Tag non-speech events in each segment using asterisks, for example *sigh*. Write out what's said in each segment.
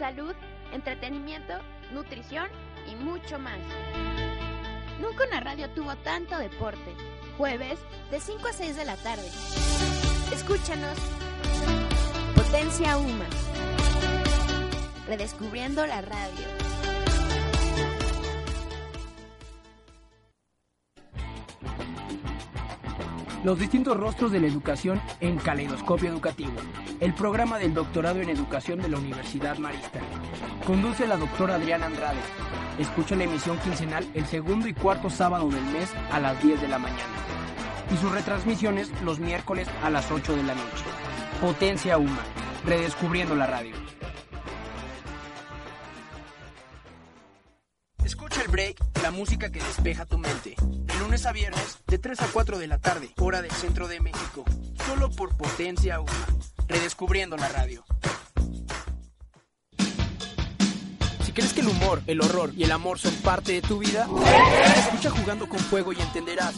salud, entretenimiento, nutrición y mucho más. Nunca una radio tuvo tanto deporte. Jueves de 5 a 6 de la tarde. Escúchanos. Potencia Uma. Redescubriendo la radio. Los distintos rostros de la educación en Caleidoscopio Educativo, el programa del doctorado en educación de la Universidad Marista. Conduce la doctora Adriana Andrade. Escucha la emisión quincenal el segundo y cuarto sábado del mes a las 10 de la mañana. Y sus retransmisiones los miércoles a las 8 de la noche. Potencia Uma, redescubriendo la radio. Escucha el break, la música que despeja tu mente. De lunes a viernes, de 3 a 4 de la tarde, hora del centro de México. Solo por Potencia Uma, redescubriendo la radio. Si crees que el humor, el horror y el amor son parte de tu vida, escucha Jugando con Fuego y entenderás.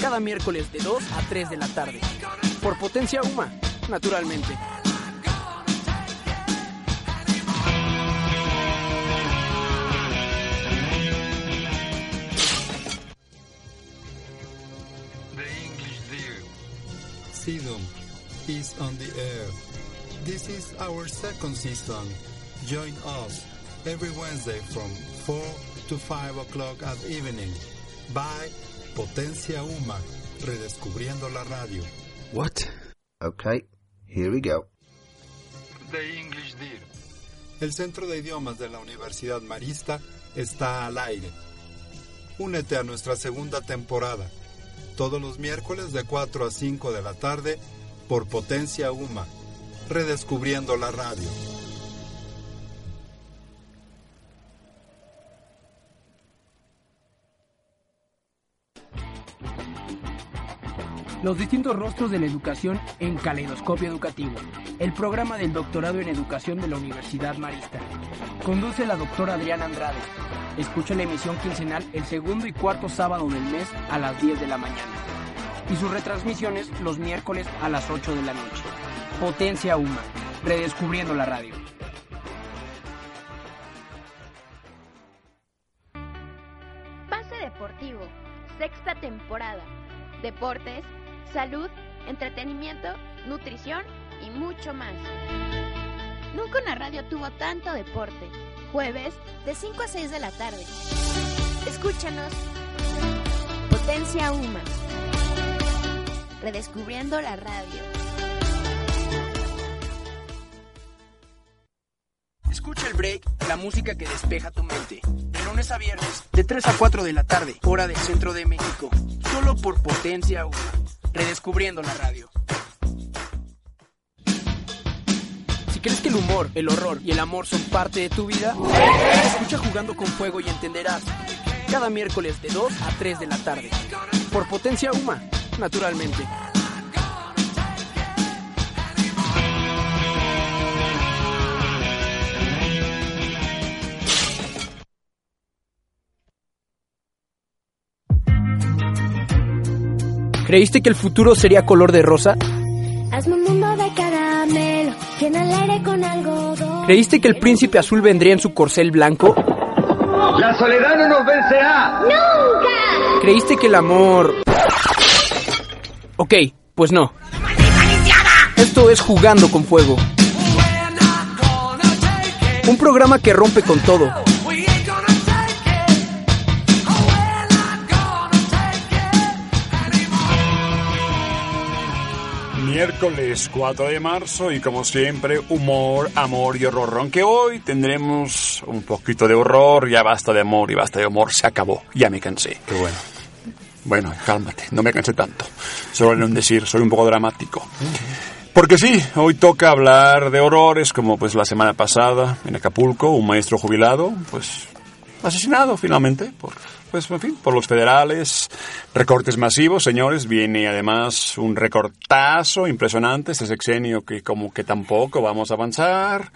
Cada miércoles de 2 a 3 de la tarde. Por Potencia Uma, naturalmente. Is on the air. This is our second season. Join us every Wednesday from 4 to 5 o'clock at evening by Potencia Uma, redescubriendo la radio. What? Okay, here we go. The English dear. El Centro de Idiomas de la Universidad Marista está al aire. Únete a nuestra segunda temporada, todos los miércoles de 4 a 5 de la tarde por Potencia Uma, redescubriendo la radio. Los distintos rostros de la educación en Caleidoscopio Educativo, el programa del doctorado en educación de la Universidad Marista. Conduce la doctora Adriana Andrade. Escucha la emisión quincenal el segundo y cuarto sábado del mes a las 10 de la mañana. Y sus retransmisiones los miércoles a las 8 de la noche. Potencia Uma, redescubriendo la radio. Pase Deportivo, sexta temporada. Deportes, salud, entretenimiento, nutrición y mucho más. Nunca una radio tuvo tanto deporte. Jueves de 5 a 6 de la tarde. Escúchanos. Potencia Uma. Redescubriendo la radio. Escucha el break, la música que despeja tu mente. De lunes a viernes, de 3 a 4 de la tarde, hora del centro de México. Solo por Potencia Uma, redescubriendo la radio. Si crees que el humor, el horror y el amor son parte de tu vida, escucha Jugando con Fuego y entenderás. Cada miércoles de 2 a 3 de la tarde. Por Potencia Uma, naturalmente. ¿Creíste que el futuro sería color de rosa? Hazme un mundo de caramelo, llena el aire con algodón. ¿Creíste que el príncipe azul vendría en su corcel blanco? La soledad no nos vencerá. ¡Nunca! ¿Creíste que el amor... Ok, pues no. Esto es Jugando con Fuego. Un programa que rompe con todo. Miércoles 4 de marzo y como siempre humor, amor y horror. Aunque hoy tendremos un poquito de horror, ya basta de amor y basta de humor, se acabó, ya me cansé. Qué bueno. Bueno, cálmate, no me cansé tanto. Solo en un decir, soy un poco dramático. Porque sí, hoy toca hablar de horrores como pues la semana pasada en Acapulco, un maestro jubilado, pues asesinado finalmente por pues en fin, por los federales, recortes masivos, señores, viene además un recortazo impresionante este sexenio que como que tampoco vamos a avanzar.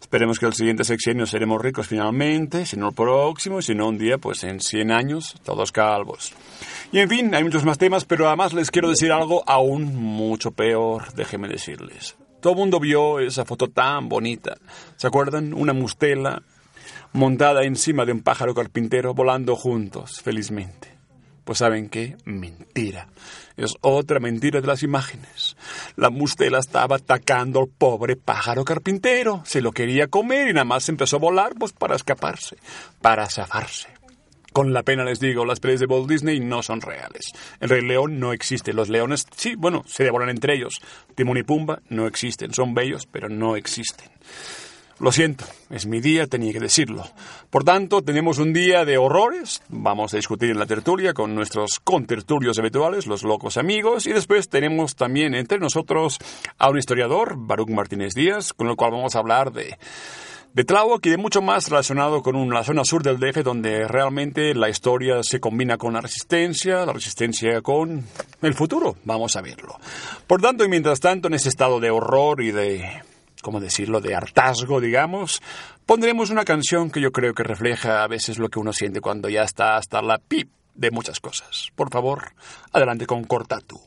Esperemos que el siguiente sexenio seremos ricos finalmente, si no el próximo, si no un día, pues en 100 años, todos calvos. Y en fin, hay muchos más temas, pero además les quiero decir algo aún mucho peor, déjenme decirles. Todo el mundo vio esa foto tan bonita. ¿Se acuerdan? Una mustela montada encima de un pájaro carpintero volando juntos, felizmente. Pues saben qué? Mentira. Es otra mentira de las imágenes. La mustela estaba atacando al pobre pájaro carpintero. Se lo quería comer y nada más empezó a volar pues para escaparse, para zafarse. Con la pena les digo, las pelis de Walt Disney no son reales. El Rey León no existe. Los leones, sí, bueno, se devoran entre ellos. Timón y Pumba no existen. Son bellos, pero no existen. Lo siento, es mi día, tenía que decirlo. Por tanto, tenemos un día de horrores. Vamos a discutir en la tertulia con nuestros contertulios habituales, los locos amigos. Y después tenemos también entre nosotros a un historiador, Baruch Martínez Díaz, con el cual vamos a hablar de de Tláhuac y de mucho más relacionado con la zona sur del DF, donde realmente la historia se combina con la resistencia, la resistencia con el futuro. Vamos a verlo. Por tanto, y mientras tanto, en ese estado de horror y de, ¿cómo decirlo?, de hartazgo, digamos, pondremos una canción que yo creo que refleja a veces lo que uno siente cuando ya está hasta la pip de muchas cosas. Por favor, adelante con Cortatu.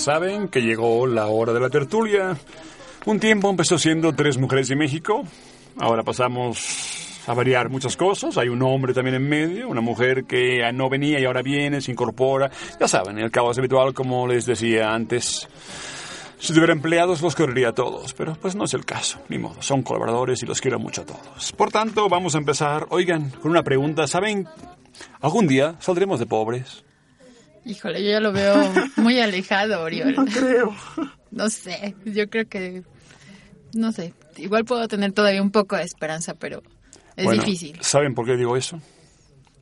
Saben que llegó la hora de la tertulia. Un tiempo empezó siendo tres mujeres de México. Ahora pasamos a variar muchas cosas. Hay un hombre también en medio, una mujer que no venía y ahora viene, se incorpora. Ya saben, el caos habitual, como les decía antes. Si tuviera empleados los correría a todos, pero pues no es el caso, ni modo, son colaboradores y los quiero mucho a todos. Por tanto, vamos a empezar, oigan, con una pregunta. ¿Saben, algún día saldremos de pobres? Híjole, yo ya lo veo *laughs* muy alejado, Oriol. No creo. No sé, yo creo que, no sé, igual puedo tener todavía un poco de esperanza, pero es Bueno, difícil. ¿Saben por qué digo eso?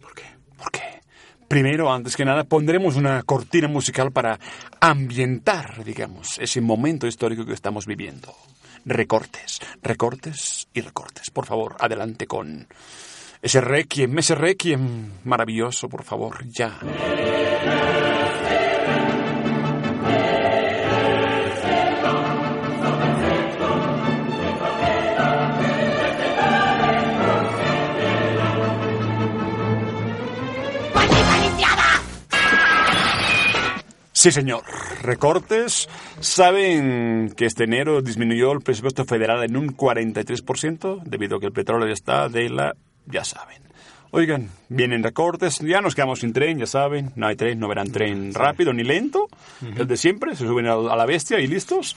¿Por qué? ¿Por qué? Primero, antes que nada, pondremos una cortina musical para ambientar, digamos, ese momento histórico que estamos viviendo. Recortes, recortes y recortes. Por favor, adelante con ese requiem, ese requiem maravilloso, por favor, ya. Sí, señor. Recortes. ¿Saben que este enero disminuyó el presupuesto federal en un 43% debido a que el petróleo ya está de la... ya saben. Oigan, vienen recortes, ya nos quedamos sin tren, ya saben, no hay tren, no verán tren rápido ni lento, el de siempre, se suben a la bestia y listos.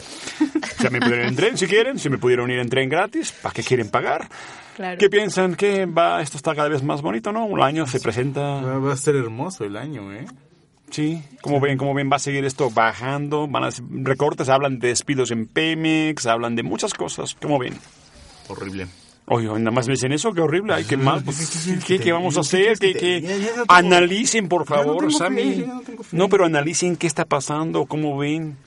Se me pudieron ir en tren si quieren, si me pudieron ir en tren gratis, ¿para qué quieren pagar? Claro. ¿Qué piensan? que va, esto está cada vez más bonito, no? Un año se presenta... Va, a ser hermoso el año, ¿eh? Sí, como ven, como ven, va a seguir esto bajando, van a recortes, hablan de despidos en Pemex, hablan de muchas cosas, como ven. Horrible. Oye, nada más me dicen eso, qué horrible, ay, qué mal, pues, ¿qué, qué vamos a ¿Qué hacer? ¿Qué, qué? no Analicen, por no favor, fe, Sammy. no. No, pero analicen qué está pasando, cómo ven,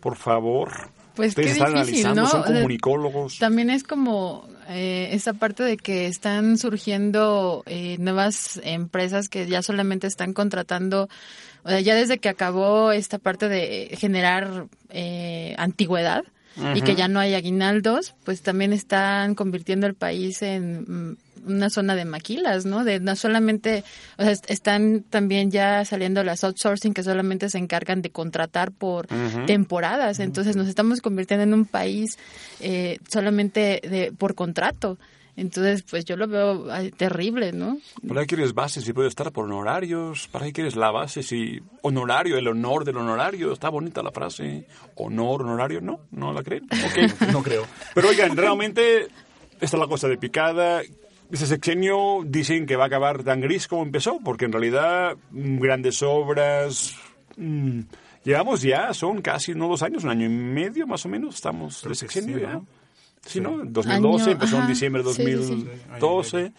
por favor. Pues Ustedes qué están difícil, analizando, ¿no? son comunicólogos. También es como eh, esa parte de que están surgiendo eh, nuevas empresas que ya solamente están contratando, o sea, ya desde que acabó esta parte de generar eh, antigüedad y que ya no hay aguinaldos, pues también están convirtiendo el país en mm, una zona de maquilas, ¿no? De no solamente, o sea, est- están también ya saliendo las outsourcing que solamente se encargan de contratar por temporadas, entonces nos estamos convirtiendo en un país eh, solamente de, por contrato. Entonces, pues yo lo veo terrible, ¿no? ¿Para qué quieres base si puede estar por honorarios? ¿Para qué quieres la base si honorario, el honor del honorario? Está bonita la frase. Honor, honorario, ¿no? ¿No la creen? Ok. No creo. Pero oigan, realmente esta es la cosa de picada. Ese sexenio dicen que va a acabar tan gris como empezó, porque en realidad mm, grandes obras... mm, llevamos ya, son casi no dos años, un año y medio más o menos, estamos de que sexenio sí, ya. ¿No? Sí, ¿no? 2012, Año, empezó en ajá. diciembre de Sí, sí, sí.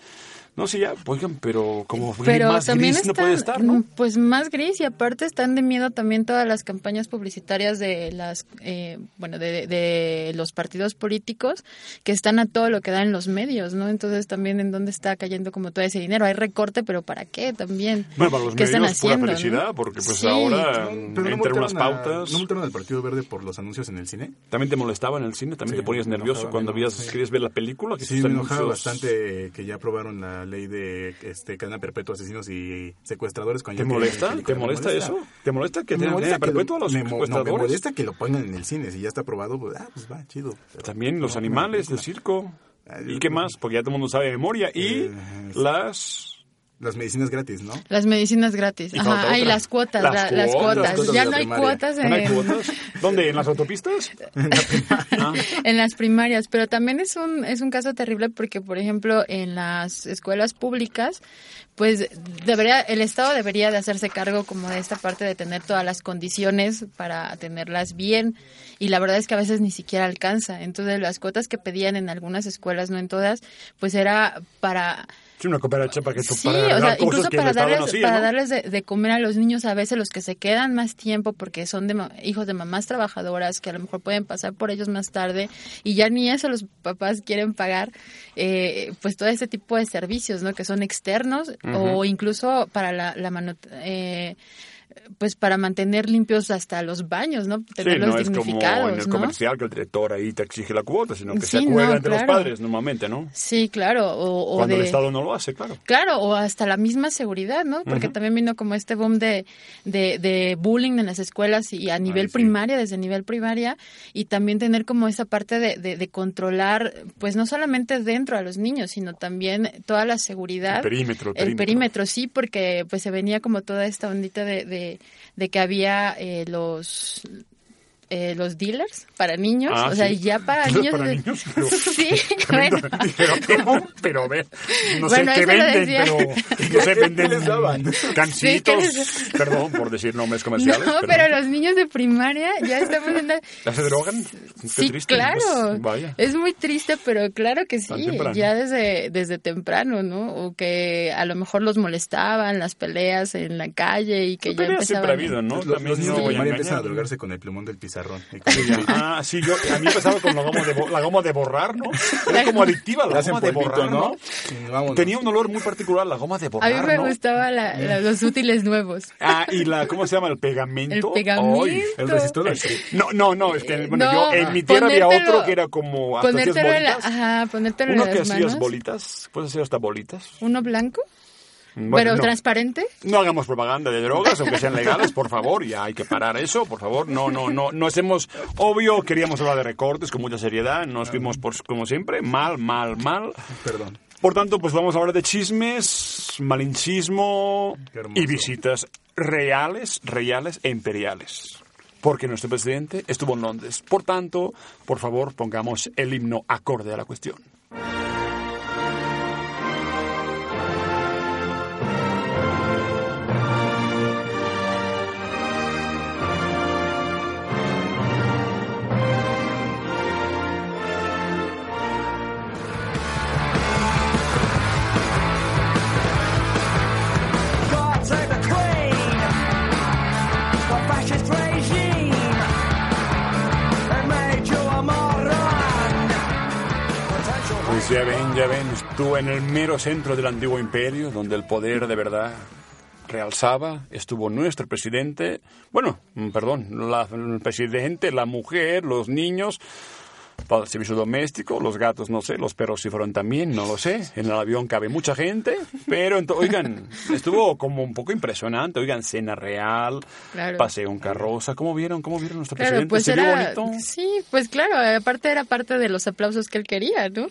2012. No sé, ya, oigan, pero como Pero más también gris no están, puede estar, ¿no? pues más gris y aparte están de miedo también todas las campañas publicitarias de las, eh, bueno, de, de los partidos políticos que están a todo lo que dan los medios, ¿no? Entonces también en dónde está cayendo como todo ese dinero. Hay recorte, pero ¿para qué también? Bueno, para los ¿Qué están medios, pura haciendo, no? felicidad, porque pues Sí. ahora Pero mm, no unas a- pautas. ¿No multaron al Partido Verde por los anuncios en el cine? ¿También te molestaba en el cine? ¿También Sí, te ponías nervioso enojaba, cuando sí. querías ver la película? Que Sí, me enojaba anuncios- bastante que ya aprobaron la ley de este, cadena perpetua, asesinos y secuestradores. cuando ¿Te ya que- molesta? que- ¿Te molesta eso? ¿Te molesta que tengan molesta cadena lo- perpetua a los me mo- no, me secuestradores? molesta que lo pongan en el cine. Si ya está aprobado, pues, ah, pues va, chido. Pero También los no, animales del circo. Ah, ¿Y qué más? Porque ya todo el mundo sabe de memoria. Y Eh, las... Las medicinas gratis, ¿no? Las medicinas gratis. Y Ajá, ay, otra. las cuotas, Las la- las cuotas, cuotas. las cuotas Ya no hay primaria. cuotas ¿No hay en, cuotas? ¿Dónde? ¿En las autopistas? *laughs* Ah, en las primarias, pero también es un es un caso terrible porque por ejemplo en las escuelas públicas pues debería el Estado debería de hacerse cargo como de esta parte de tener todas las condiciones para tenerlas bien y la verdad es que a veces ni siquiera alcanza. Entonces las cuotas que pedían en algunas escuelas, no en todas, pues era para sí, una cooperacha para que Sí, para o sea, incluso para darles, para ¿no? darles de, de comer a los niños a veces los que se quedan más tiempo porque son de hijos de mamás trabajadoras que a lo mejor pueden pasar por ellos más tarde y ya ni eso los papás quieren pagar, eh, pues todo ese tipo de servicios, ¿no? Que son externos o incluso para la, la manu- eh, pues para mantener limpios hasta los baños, ¿no? Sí, no es como en el ¿no? comercial que el director ahí te exige la cuota, sino que Sí, se acuerda no, entre los padres normalmente, ¿no? Sí, claro. O, o Cuando de... el Estado no lo hace, claro. Claro, o hasta la misma seguridad, ¿no? Porque también vino como este boom de, de, de bullying en las escuelas y a nivel primaria, desde nivel primaria, y también tener como esa parte de, de, de controlar, pues no solamente dentro a los niños, sino también toda la seguridad. El perímetro, el El perímetro. perímetro, sí, porque pues se venía como toda esta ondita de, de, que había eh, los... eh, los dealers para niños, Ah, o sea, sí. ya para *laughs* niños. para de- niños, *laughs* *laughs* pero- sí, bueno. Pero, pero, pero a ver, no Bueno, sé qué venden, decía. pero no sé, venden les daban? cancitos, Sí, ¿qué les- perdón por decir nombres comerciales. No, pero los niños de primaria ya estamos en la... ¿Ya se drogan? Qué Sí, triste, claro. pues, vaya. Es muy triste, pero claro que sí, ya desde, desde temprano, ¿no? O que a lo mejor los molestaban las peleas en la calle y que ya Peleas siempre empezaban... ha habido, ¿no? Los, los niños no de primaria empiezan a drogarse con el plumón del pizarrón. *laughs* Ah, sí, yo, a mí empezaba con la goma de, la goma de borrar, ¿no? Era La como adictiva la hacen goma de polvito, borrar, ¿no? ¿no? Tenía un olor muy particular la goma de A borrar, mí me ¿no? gustaban la- la- los útiles nuevos. Ah, y la, ¿cómo se llama? El pegamento. El pegamento. Ay, El resistor. es que- no, no, no, es que bueno, No, yo en mi tierra había otro que era como hasta hacías Ponértelo en la, bolitas. ajá, ponértelo Uno en que las hacías manos. bolitas, puedes hacer hasta bolitas. Uno blanco, Bueno, pero no. transparente. No hagamos propaganda de drogas, aunque sean legales, por favor, ya hay que parar eso, por favor. No, no, no, no hacemos, obvio, queríamos hablar de recortes con mucha seriedad, nos fuimos, por, como siempre, mal, mal, mal. Perdón. Por tanto, pues vamos a hablar de chismes, malinchismo y visitas reales, reales e imperiales. Porque nuestro presidente estuvo en Londres. Por tanto, por favor, pongamos el himno acorde a la cuestión. Pues ya ven, ya ven, estuvo en el mero centro del antiguo imperio, donde el poder de verdad realzaba, estuvo nuestro presidente, bueno, mm, perdón, la- el presidente, la mujer, los niños, para el servicio doméstico, los gatos, no sé, los perros si fueron también, no lo sé. En el avión cabe mucha gente, pero oigan, estuvo como un poco impresionante, oigan, cena real, Claro. paseo en carroza, ¿cómo vieron? ¿Cómo vieron nuestro Claro, presidente? pues ¿Se vio era, bonito? sí, pues claro, aparte era parte de los aplausos que él quería, ¿no?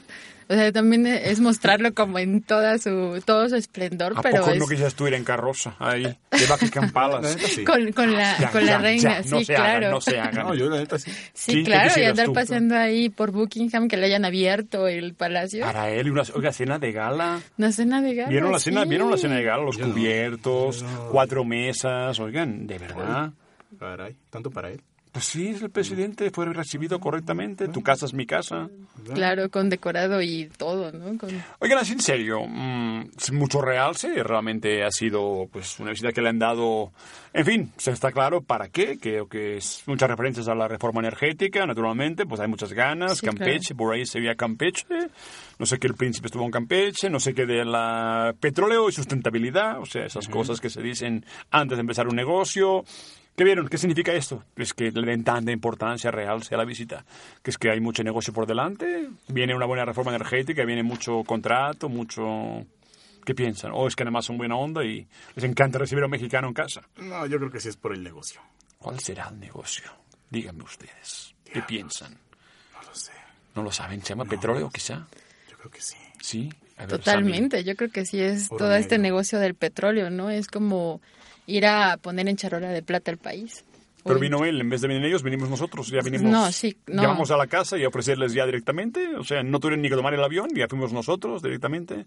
O sea, también es mostrarlo como en toda su, todo su esplendor, ¿A pero poco es no quisieras tú ir en carroza ahí, de Buckingham Palace? sí. con, con la, Ya, con la ya, reina, ya, no sí, se claro. hagan, no se hagan. No, yo la neta sí. Sí, Sí, ¿qué claro, y andar tú? paseando ahí por Buckingham, que le hayan abierto el palacio. Para él, y una oiga, cena de gala. Una cena de gala. ¿Vieron la cena, sí. ¿Vieron la cena de gala? Los Yo no. cubiertos, cuatro mesas, oigan, de verdad. Caray, tanto para él. Pues sí, es el presidente, fue recibido correctamente, tu casa es mi casa. Claro, con decorado y todo, ¿no? Con... Oigan, así en serio, mm, es mucho realce, realmente ha sido pues una visita que le han dado, en fin, se está claro para qué, creo que es muchas referencias a la reforma energética, naturalmente, pues hay muchas ganas, Sí, Campeche, por ahí se veía Campeche, no sé que el príncipe estuvo en Campeche, no sé qué de la petróleo y sustentabilidad, o sea, esas cosas que se dicen antes de empezar un negocio. ¿Qué vieron? ¿Qué significa esto? Es que le den tanta importancia real sea la visita. Que es que hay mucho negocio por delante, viene una buena reforma energética, viene mucho contrato, mucho... ¿Qué piensan? O es que además son buena onda y les encanta recibir a un mexicano en casa. No, yo creo que sí es por el negocio. ¿Cuál será el negocio? Díganme ustedes. ¿Qué piensan? No lo sé. ¿No lo saben? ¿Se llama petróleo quizá? Yo creo que sí. Sí. A ver, Totalmente, yo creo que sí es todo este negocio del petróleo, ¿no? Es como ir a poner en charola de plata el país. Pero vino él, en vez de venir ellos, vinimos nosotros, ya vinimos. No, sí, no. Llamamos a la casa y a ofrecerles ya directamente, o sea, no tuvieron ni que tomar el avión, ya fuimos nosotros directamente.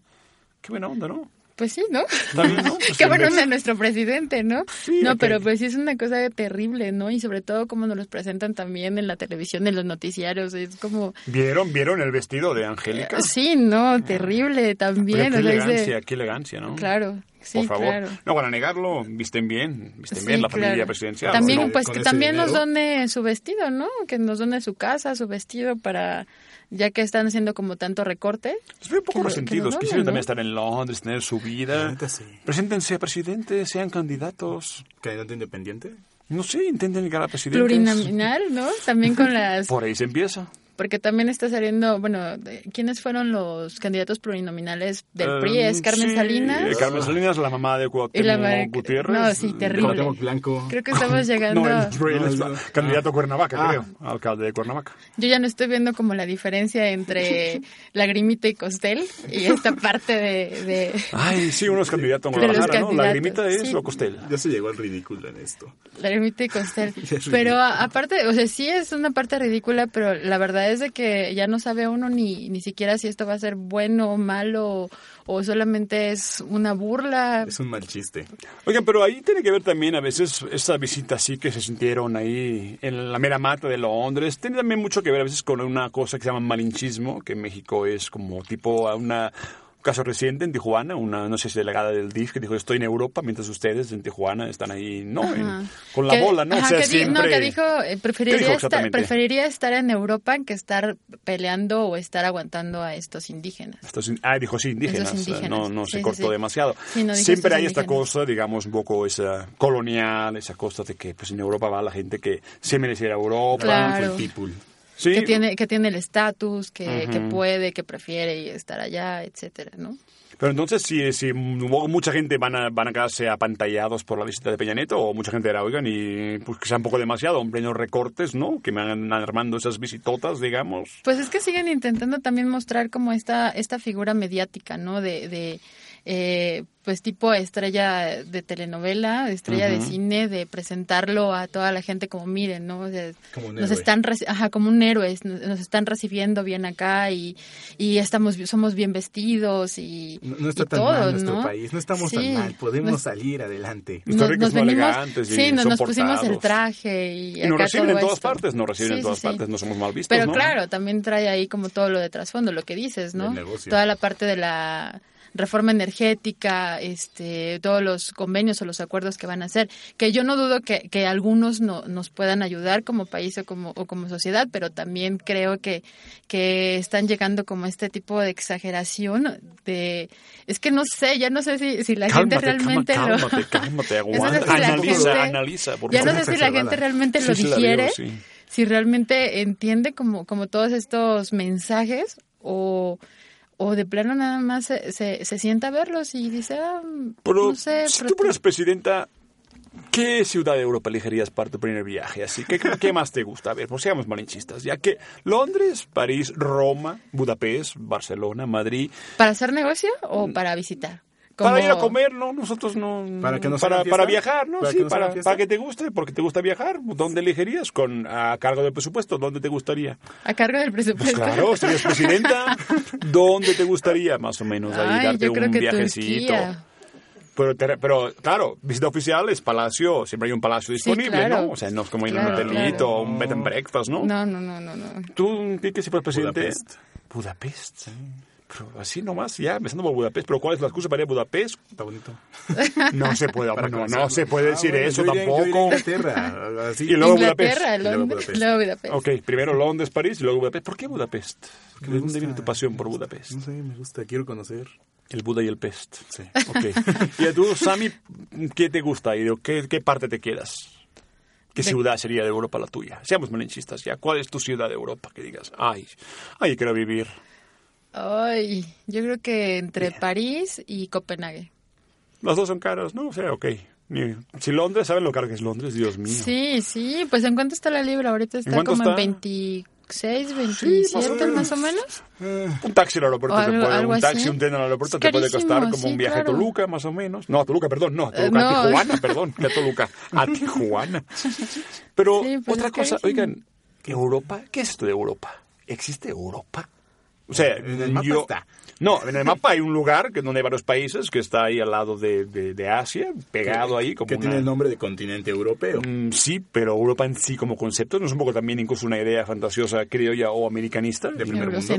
Qué buena onda, ¿no? Pues sí, ¿no? *laughs* ¿no? Pues Qué en bueno de nuestro presidente, ¿no? Sí, no, pero pues sí es una cosa terrible, ¿no? Y sobre todo como nos los presentan también en la televisión, en los noticiarios, es como... ¿Vieron, vieron el vestido de Angélica? Sí, no, terrible Pero también. qué es de- elegancia, qué elegancia, ¿no? Claro, sí, Por favor. claro. No van a negarlo, visten bien, visten Sí, bien la familia claro. presidencial. También, ¿no? pues que también nos done su vestido, ¿no? Que nos done su casa, su vestido para ya que están haciendo como tanto recorte. Es un poco que que resentidos. lo Quisieran doblen, también ¿no? estar en Londres, tener su vida. Preséntense a presidente, sean candidatos. ¿Candidato independiente? No sé, intenten llegar a presidente. Plurinominal, ¿no? También con las... Por ahí se empieza. Porque también está saliendo, bueno, de- ¿quiénes fueron los candidatos plurinominales del PRI? Eh, Es Carmen sí, Salinas. Carmen Salinas, la mamá de Y la Cuauhtémoc madre- Gutiérrez. no, sí, terrible. Cuauhtémoc Blanco. Creo que estamos *laughs* llegando... No, es no. candidato a Cuernavaca, Ah. creo. Alcalde de Cuernavaca. Yo ya no estoy viendo como la diferencia entre *laughs* Lagrimita y Costel y esta parte de... de- Ay, sí, uno es candidato en De los Guadalajara, ¿no? La candidatos, grimita es sí. lo costel. Ya se llegó al ridículo en esto. Lagrimita y Costel. *laughs* Pero a- aparte, o sea, sí es una parte ridícula, pero la verdad es de que ya no sabe uno ni, ni siquiera si esto va a ser bueno o malo o solamente es una burla. Es un mal chiste. Oigan, pero ahí tiene que ver también a veces esa visita así que se sintieron ahí en la mera mata de Londres. Tiene también mucho que ver a veces con una cosa que se llama malinchismo, que en México es como tipo a una un caso reciente en Tijuana, una no sé si delegada del DIF que dijo estoy en Europa mientras ustedes en Tijuana están ahí, no, En- con la Que- bola, ¿no? ajá, o sea, que siempre... No, que dijo, eh, ¿Qué preferiría, dijo estar, preferiría estar en Europa que estar peleando o estar aguantando a estos indígenas. Estos ah, dijo sí, indígenas. No, no Sí, se cortó sí. demasiado. No Siempre hay esta cosa, digamos, un poco esa colonial, esa cosa de que pues en Europa va la gente que se merece ir a Europa. Claro. People. Sí, Que tiene, que tiene el estatus, que, que puede, que prefiere estar allá, etcétera, ¿no? Pero entonces, si, si mu- mucha gente van a, van a quedarse apantallados por la visita de Peña Nieto, o mucha gente era, oigan, y pues que sea un poco demasiado, un pequeños recortes, ¿no? Que me van armando esas visitotas, digamos. Pues es que siguen intentando también mostrar como esta, esta figura mediática, ¿no? De, de eh, pues tipo estrella de telenovela, estrella de cine, de presentarlo a toda la gente como miren, ¿no? O sea, Como un nos héroe. están, reci- ajá, como un héroe, nos, nos están recibiendo bien acá y, y estamos, somos bien vestidos y, No, no está y tan todo, mal nuestro ¿no? país, no estamos Sí, tan mal, podemos nos- salir adelante. nos, nos venimos, elegantes y sí, nos, nos pusimos el traje y, Y nos reciben todo en todas esto. partes, nos reciben Sí, en todas sí. partes, no somos mal vistos, Pero ¿no? claro, también trae ahí como todo lo de trasfondo, lo que dices, ¿no? Toda la parte de la reforma energética, este, todos los convenios o los acuerdos que van a hacer, que yo no dudo que, que algunos no, nos puedan ayudar como país o como, o como sociedad, pero también creo que, que están llegando como a este tipo de exageración de, es que no sé, ya no sé si, si la gente realmente lo... cálmate, *laughs* cálmate, Eso no aguanta. sé si la Analiza, gente- analiza, por ya no sé si la gente realmente lo Sí, digiere, sí. si realmente entiende como, como todos estos mensajes o, o de plano nada más se, se, se sienta a verlos y dice, ah, Pero no sé, si tú fueras presidenta, ¿qué ciudad de Europa elegirías para tu primer viaje? Así ¿qué, qué más te gusta? A ver, pues seamos malinchistas. Ya que Londres, París, Roma, Budapest, Barcelona, Madrid. ¿para hacer negocio o para visitar? Para ir a comer, ¿no? Nosotros no... ¿Para que nos para, para viajar, ¿no? ¿Para sí, que para, para que te guste, porque te gusta viajar. ¿Dónde elegirías? Con, a cargo del presupuesto, ¿dónde te gustaría? A cargo del Pues presupuesto. claro, serías presidenta. *laughs* ¿Dónde te gustaría más o menos ahí Ay, darte yo creo un que viajecito? Turquía. Pero, te- pero, claro, visita oficial es palacio, siempre hay un palacio Sí, disponible, claro. ¿no? O sea, no es como ir a un hotelito claro. o un bed and breakfast, ¿no? No, no, no, no, no. ¿Tú qué, qué si fueras presidente? Budapest. Budapest. Pero así nomás, ya, empezando por Budapest. ¿Pero cuál es la excusa para ir a Budapest? Está bonito. *laughs* No se puede, no, no se puede Ah, decir bueno, eso yo iría- yo iría a tampoco. Inglaterra, así. Y luego Inglaterra, Budapest. luego Londres, Budapest. luego Budapest. Ok, primero Londres, París y luego Budapest. ¿Por qué Budapest? ¿De gusta. dónde viene tu pasión por Budapest? No sé, me gusta, quiero conocer. El Buda y el Pest. Sí. Ok. *laughs* y a tú, Sammy, ¿qué te gusta y de qué, qué parte te quedas? ¿Qué ciudad sería de Europa la tuya? Seamos malinchistas ya. ¿Cuál es tu ciudad de Europa que digas, ay, ay, quiero vivir? Ay, yo creo que entre París y Copenhague. Las dos son caras, ¿no? O sea, ok. Si Londres, ¿saben lo caro que es Londres? Dios mío. Sí, sí, pues ¿en cuánto está la libra? Ahorita está como está? en 26, 27 más o menos. Un taxi al aeropuerto te puede, un taxi, así. un tren al aeropuerto te puede costar como sí, un viaje claro. a Toluca, más o menos. No, a Toluca, perdón, no, a Toluca, Eh, a. Tijuana, perdón, a Toluca, a *laughs* Tijuana. Pero Sí, pues otra cosa, oigan, Europa, ¿qué es esto de Europa? ¿Existe Europa? O sea, En el mapa yo- está. No, en el mapa hay un lugar que donde hay varios países que está ahí al lado de, de- de Asia, pegado ahí como Que una- tiene el nombre de continente europeo. Mm, sí, pero Europa en sí como concepto no es un poco también incluso una idea fantasiosa criolla o americanista. De primer mundo.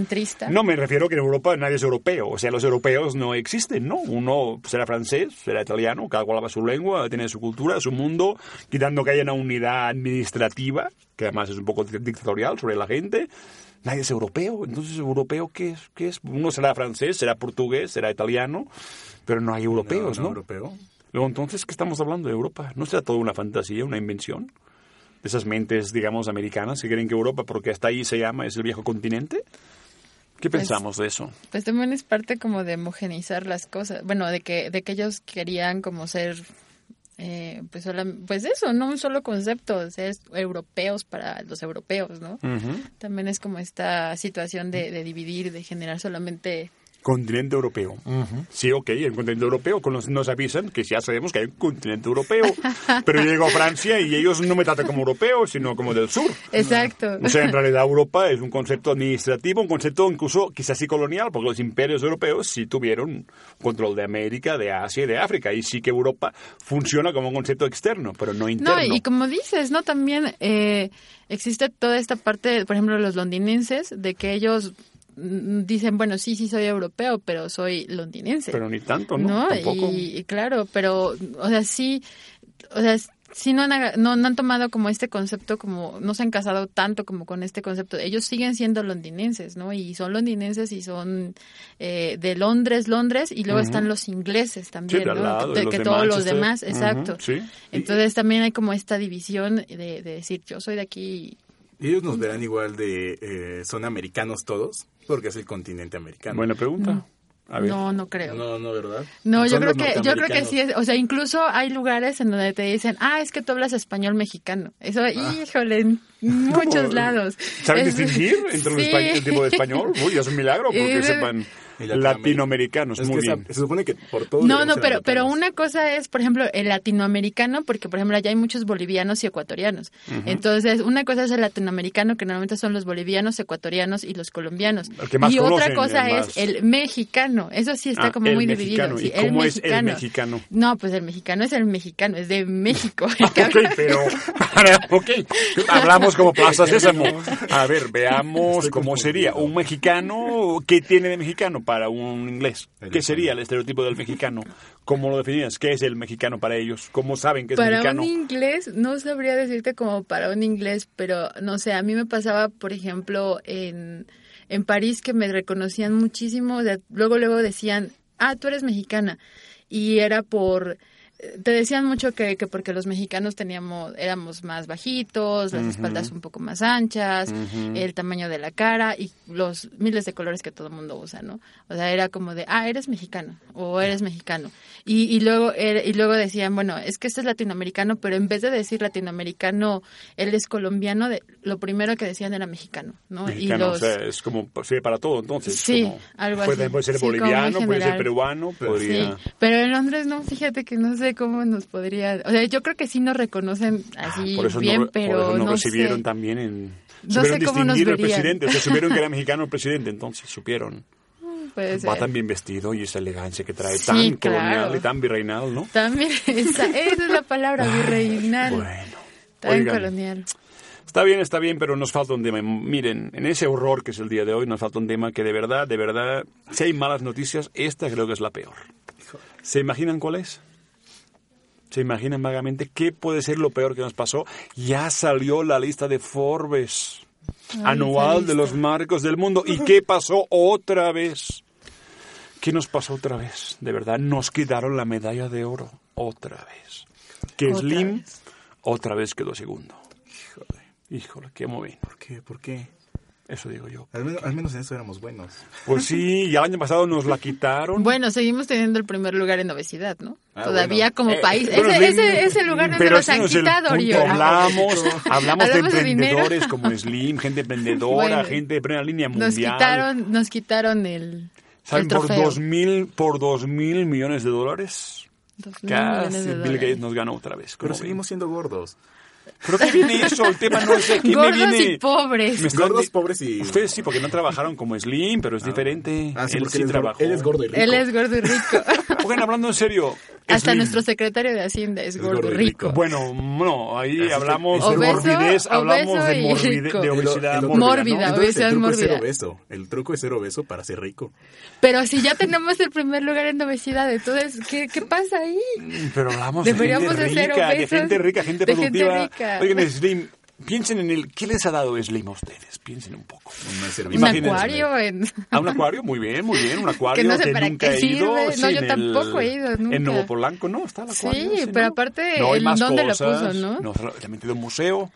No, me refiero que en Europa nadie es europeo. O sea, los europeos no existen, ¿no? Uno será francés, será italiano, cada cual habla su lengua, tiene su cultura, su mundo, quitando que haya una unidad administrativa, que además es un poco dictatorial sobre la gente. Nadie es europeo. Entonces, ¿europeo qué es? ¿Qué es? Uno será francés, será portugués, será italiano, pero no hay europeos, No, ¿no? no europeo. Luego, entonces, ¿qué estamos hablando de Europa? ¿No será todo una fantasía, una invención? De esas mentes, digamos, americanas que creen que Europa, porque hasta ahí se llama, es el viejo continente. ¿Qué Pues- pensamos de eso? Pues también es parte como de homogenizar las cosas. Bueno, de que, de que ellos querían como ser, eh, pues, pues eso, no un solo concepto, ser europeos para los europeos, ¿no? También es como esta situación de, de dividir, de generar solamente... Continente europeo. Sí, ok, el continente europeo. Nos avisan que ya sabemos que hay un continente europeo. *laughs* Pero yo llego a Francia y ellos no me tratan como europeo, sino como del sur. Exacto. O sea, en realidad Europa es un concepto administrativo, un concepto incluso quizás sí colonial, porque los imperios europeos sí tuvieron control de América, de Asia y de África. Y sí que Europa funciona como un concepto externo, pero no interno. No, y como dices, ¿no? También eh, existe toda esta parte, por ejemplo, los londinenses, de que ellos dicen, bueno, sí, sí soy europeo, pero soy londinense. Pero ni tanto, ¿no? Y, y claro, pero, o sea, sí, o sea, sí no han, no, no han tomado como este concepto, como no se han casado tanto como con este concepto. Ellos siguen siendo londinenses, ¿no? Y son londinenses y son eh, de Londres, Londres, y luego están los ingleses también, de al ¿no? lado, Que- y los que de todos los Manchester. demás, exacto. sí. Entonces también hay como esta división de, de decir, yo soy de aquí. Y ellos nos verán igual de... eh, ¿Son americanos todos? Porque es el continente americano. Buena pregunta. A ver. No, no creo. No, no, ¿verdad? No, yo creo que yo creo que sí es, o sea, incluso hay lugares en donde te dicen, "Ah, es que tú hablas español mexicano." Eso, híjole, en muchos lados. ¿Saben Es- distinguir entre un *laughs* tipo de español? Uy, es un milagro porque sepan latinoamericanos. Es Muy bien. se supone que por todo... No, no, pero pero una cosa es, por ejemplo, el latinoamericano, porque por ejemplo allá hay muchos bolivianos y ecuatorianos. Entonces, una cosa es el latinoamericano, que normalmente son los bolivianos, ecuatorianos y los colombianos. El que más y otra cosa el es más- el mexicano. Eso sí está Ah, como el muy mexicano. dividido. ¿Y sí, cómo es el mexicano? No, pues el mexicano es el mexicano, es de México. *laughs* Ok, *laughs* pero ok, hablamos como Plaza Sésamo. *laughs* A ver, veamos cómo sería un mexicano. ¿Qué tiene de mexicano para un inglés? ¿Qué sería el estereotipo del mexicano? ¿Cómo lo definirías? ¿Qué es el mexicano para ellos? ¿Cómo saben que es para mexicano? un inglés, no sabría decirte como para un inglés, pero no sé, a mí me pasaba, por ejemplo, en, en París que me reconocían muchísimo, luego, luego decían, ah, tú eres mexicana, y era por, te decían mucho que, que porque los mexicanos teníamos, éramos más bajitos, las espaldas un poco más anchas, el tamaño de la cara y los miles de colores que todo el mundo usa, ¿no? O sea, era como de, ah, eres mexicano o eres mexicano. Y, y luego era- y luego decían, bueno, es que este es latinoamericano, pero en vez de decir latinoamericano, él es colombiano, de, lo primero que decían era mexicano, ¿no? Mexicano, y los, o sea, es como sirve para todo, entonces. Sí, como- algo puede, así. Puede ser Sí, boliviano, puede ser peruano, podría... Sí, pero en Londres no, fíjate que no sé cómo nos podría, o sea, yo creo que sí nos reconocen así Ah, Por eso bien, no, pero por eso nos no recibieron sé. también en... No supieron sé cómo nos distinguir el verían. presidente, o sea, supieron que era *laughs* mexicano el presidente, entonces supieron. Puede Va ser. tan bien vestido y esa elegancia que trae Sí, tan claro. colonial y tan virreinal, ¿no? También, *laughs* esa, esa es la palabra, virreinal. Tan Oigan. colonial. Está bien, está bien, pero nos falta un tema. Miren, en ese horror que es el día de hoy, nos falta un tema que de verdad, de verdad, si hay malas noticias, esta creo que es la peor. ¿Se imaginan cuál es? ¿Se imaginan vagamente qué puede ser lo peor que nos pasó? Ya salió la lista de Forbes Ay, anual de los marcos del mundo. ¿Y qué pasó otra vez? ¿Qué nos pasó otra vez? De verdad, nos quitaron la medalla de oro otra vez. Que Otra Slim otra vez quedó segundo. Híjole, híjole, qué bien. ¿Por qué? ¿Por qué? Eso digo yo. Al menos, al menos en eso éramos buenos. Pues sí, y el año pasado nos la quitaron. Bueno, seguimos teniendo el primer lugar en obesidad, ¿no? Ah, Todavía bueno. como Eh, país. ese, Slim- ese, ese lugar no se ese han quitado, punto. Hablamos, hablamos de Hablamos de emprendedores como Slim, gente emprendedora, Bueno, gente de primera línea Nos mundial. quitaron, nos quitaron el, ¿Saben el por dos mil por dos mil millones de dólares? Dos mil millones Casi de Bill dólares. Gates nos ganó otra vez. Pero ¿cómo seguimos siendo gordos. ¿Pero qué viene eso? El tema no es aquí. Gordos me viene... y pobres. Me están Gordos, pobres y... Ustedes sí, porque no trabajaron como Slim, pero es diferente. Ah, sí, él porque sí él es trabajó. él es gordo y rico. Él es gordo y rico. *laughs* Oigan, hablando en serio. Hasta Slim. nuestro secretario de Hacienda es, gordo y rico. Bueno, no, ahí Así hablamos es de morbidez, hablamos de, morbide- rico. de obesidad El- el- mórbida, Mórbida, ¿no? Entonces, obesidad el truco es ser mórbida. obeso. El truco es ser obeso para ser rico. Pero si ya tenemos el primer lugar en obesidad, entonces, ¿qué, qué pasa ahí? Pero hablamos Deberíamos de gente rica, de gente rica, gente de gente productiva. rica. Oigan, Slim, piensen en el... ¿Qué les ha dado Slim a ustedes? Piensen un poco. Un acuario en... A un acuario, muy bien, muy bien. Un acuario *laughs* Que no sé para nunca qué he ido. sirve. sí, No, yo en tampoco he ido, nunca. En Nuevo Polanco, ¿no? Está el acuario. Sí, ese, pero ¿no? aparte, No, hay ¿en más dónde lo cosas. puso, no? No, le ha metido un museo.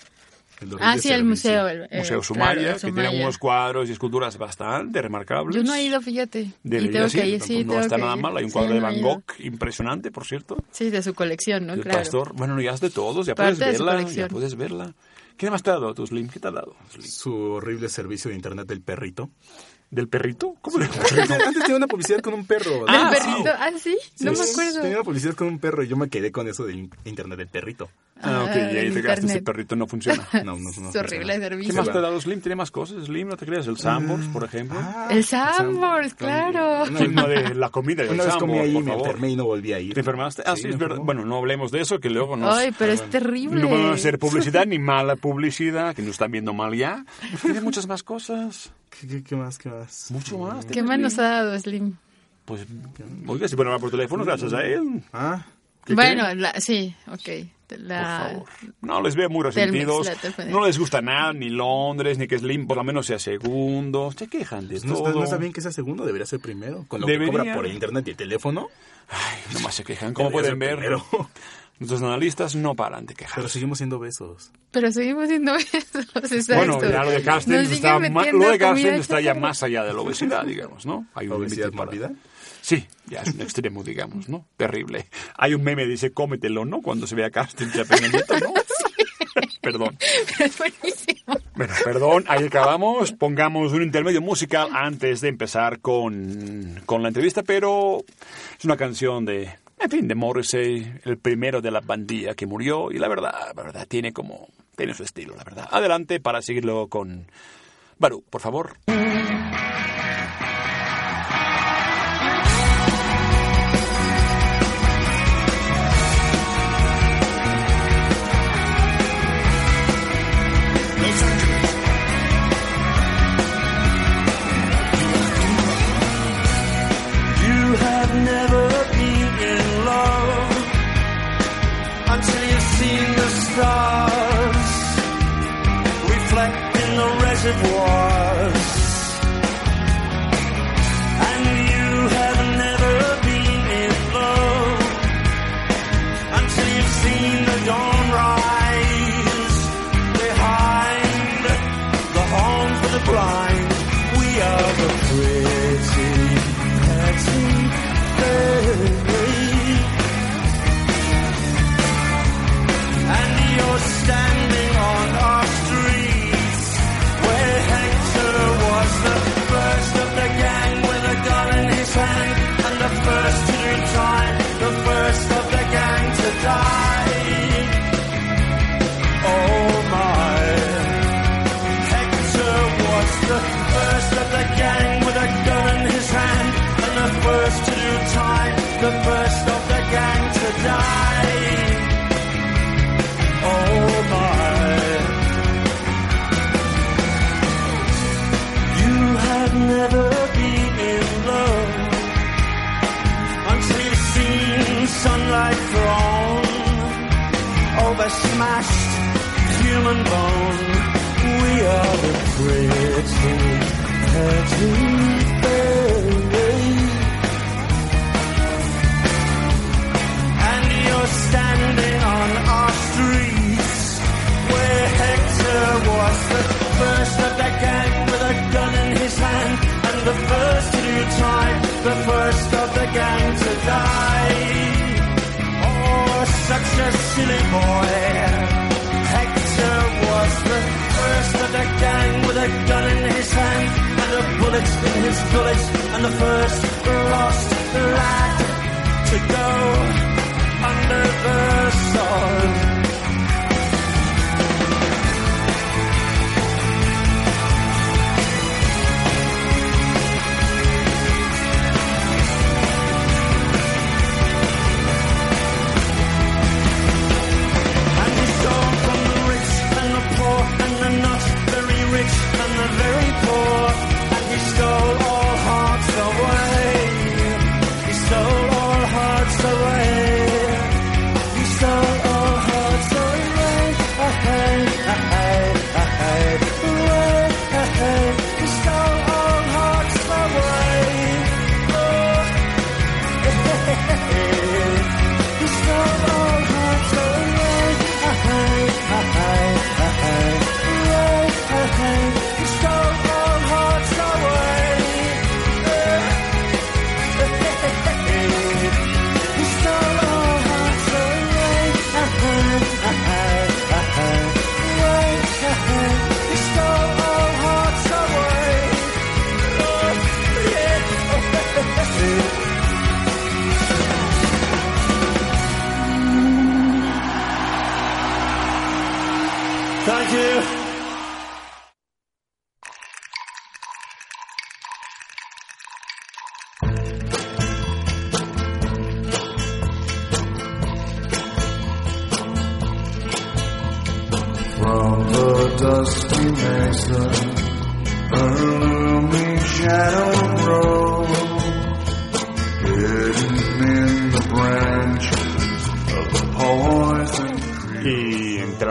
Ah, sí, el museo. el- Museo claro, Sumaya, el que tiene unos cuadros y esculturas bastante remarcables. Yo no he ido, fíjate. y Deberías tengo que ir, sí, no tengo está que nada ir. mal. Hay un Sí, cuadro no de Van. Gogh impresionante, por cierto. Sí, de su colección, ¿no? El Claro. pastor. Bueno, ya es de todos, ya Parte puedes de verla. Ya colección. puedes verla. ¿Qué más te ha dado tu Slim? ¿Qué te ha dado? Slim? Su horrible servicio de internet del perrito. ¿Del perrito? ¿Cómo le Antes, antes tenía una publicidad con un perro. ¿Del Ah, perrito? Ah, sí, no me acuerdo. Tenía una publicidad con un perro y yo me quedé con eso del in- internet del perrito. Ah, ok, Ah, y ahí el te quedaste, ese internet. perrito no funciona. *laughs* No, no, no. Es horrible ¿Qué servicio. más te ha dado Slim? ¿Tiene más cosas Slim? ¿No te creas? El Sambors, por ejemplo. Ah, El Sambors, claro. Una, ¿Quién no de la comida una vez comí ahí, me enfermé y no volví a ir. ¿Te enfermaste? Ah, sí, Sí, es verdad. Bueno, no hablemos de eso, que luego nos... Ay, pero es terrible. No vamos a hacer publicidad *laughs* ni mala publicidad, que nos están viendo mal ya. Tiene muchas más cosas. ¿Qué, qué- qué más? ¿Qué más? Mucho más. ¿Qué más nos ha dado Slim? Pues, oiga, si pueden hablar por teléfono, gracias a él. Ah, ¿Qué Bueno, la- sí, ok. La, Por favor. No les veo muy resentidos. No les gusta nada, ni Londres, ni que Slim por lo menos sea segundo. Se quejan de no, todo. está, no está bien que sea segundo, debería ser primero. Con lo Debería. que cobra por el internet y el teléfono. Ay, nomás se quejan. Como pueden ver, primero. nuestros analistas no paran de quejar. Pero seguimos siendo besos. Pero seguimos siendo *laughs* besos. exacto. Bueno, ya lo de Carstens Nos está, metiendo lo de está ya más allá de la obesidad, digamos, ¿no? Hay un ¿Obesidad límite para- mórbida? Sí, ya es un extremo, digamos, ¿no? Terrible. Hay un meme dice cómetelo, ¿no? Cuando se ve a Carstens ya pequeñito, ¿no? *laughs* Perdón. Es buenísimo. Bueno, perdón, ahí acabamos. Pongamos un intermedio musical antes de empezar con, con la entrevista, pero es una canción de, en fin, de Morrissey, el primero de la bandilla que murió, y la verdad, la verdad, tiene como, tiene su estilo, la verdad. Adelante para seguirlo con Baru, por favor. Smashed human bone. We are the pretty, pretty fairy. And you're standing on our streets where Hector was the first of the gang with a gun in his hand and the first to do time, the first of the gang to die. Such a silly boy. Hector was the first of the gang with a gun in his hand and a bullet in his gullet and the first lost lad to go under the sword.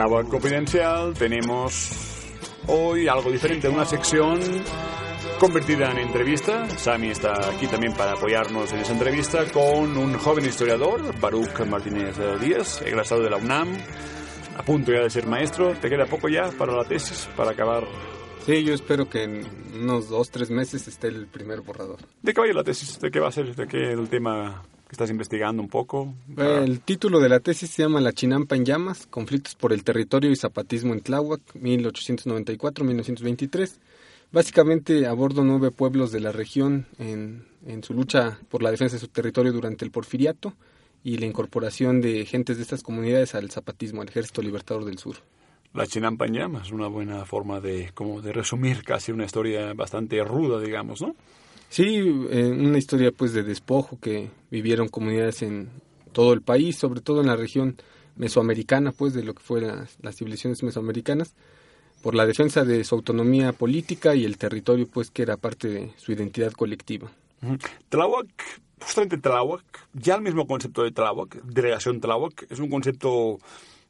En Tláhuac Confidencial tenemos hoy algo diferente, una sección convertida en entrevista. Sami está aquí también para apoyarnos en esa entrevista con un joven historiador, Baruch Martínez Díaz, egresado de la UNAM, a punto ya de ser maestro. ¿Te queda poco ya para la tesis, para acabar? Sí, yo espero que en unos dos, tres meses esté el primer borrador. ¿De qué va a ir la tesis? ¿De qué va a ser? ¿De qué el tema que estás investigando un poco? El título de la tesis se llama La Chinampa en llamas, conflictos por el territorio y zapatismo en Tláhuac, 1894-1923. Básicamente abordo nueve pueblos de la región en, en su lucha por la defensa de su territorio durante el porfiriato y la incorporación de gentes de estas comunidades al zapatismo, al Ejército Libertador del Sur. La Chinampa en llamas, una buena forma de, como de resumir casi una historia bastante ruda, digamos, ¿no? Sí, una historia pues de despojo que vivieron comunidades en todo el país, sobre todo en la región mesoamericana, pues de lo que fueron las civilizaciones mesoamericanas, por la defensa de su autonomía política y el territorio, pues que era parte de su identidad colectiva. Ujú. Tláhuac, justamente Tláhuac, ya el mismo concepto de Tláhuac, delegación Tláhuac, es un concepto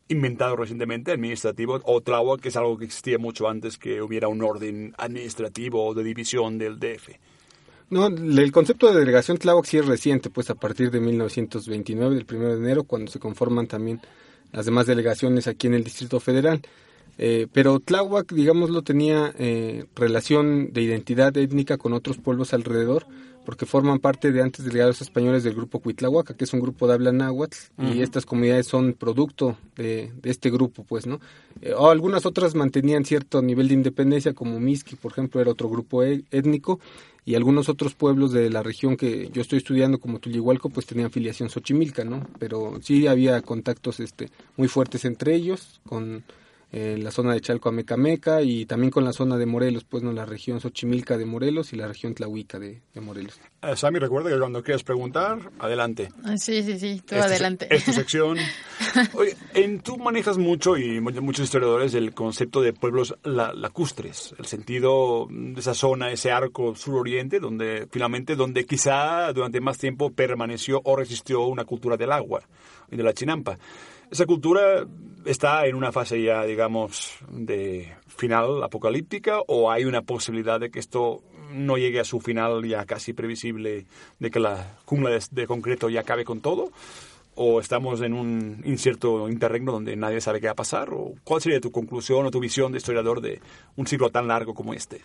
inventado recientemente, administrativo, o Tláhuac es algo que existía mucho antes que hubiera un orden administrativo o de división del DF. No, el concepto de delegación Tláhuac sí es reciente, pues a partir de 1929, del 1 de enero, cuando se conforman también las demás delegaciones aquí en el Distrito Federal. Eh, pero Tláhuac, digámoslo, tenía eh, relación de identidad étnica con otros pueblos alrededor, porque forman parte de antes delegados españoles del grupo Cuitlahuaca, que es un grupo de habla náhuatl, y estas comunidades son producto de, de este grupo, pues, ¿no? Eh, o algunas otras mantenían cierto nivel de independencia, como Miski, por ejemplo, era otro grupo e- étnico, y algunos otros pueblos de la región que yo estoy estudiando, como Tullihualco, pues tenían filiación xochimilca, ¿no? Pero sí había contactos este, muy fuertes entre ellos, con eh, la zona de Chalco a Mecameca y también con la zona de Morelos, pues no la región Xochimilca de Morelos y la región Tlahuica de, de Morelos. Eh, Sami, recuerda que cuando quieras preguntar, adelante. Ah, Sí, sí, sí, tú es- adelante. Es tu sección. *laughs* Oye, en, tú manejas mucho, y mu- muchos historiadores, el concepto de pueblos la- lacustres, el sentido de esa zona, ese arco suroriente, donde finalmente, donde quizá durante más tiempo permaneció o resistió una cultura del agua y de la chinampa. Esa cultura está en una fase ya, digamos, de final apocalíptica o hay una posibilidad de que esto no llegue a su final ya casi previsible, de que la jungla de, de concreto ya acabe con todo? ¿O estamos en un incierto interregno donde nadie sabe qué va a pasar? ¿O ¿Cuál sería tu conclusión o tu visión de historiador de un ciclo tan largo como este?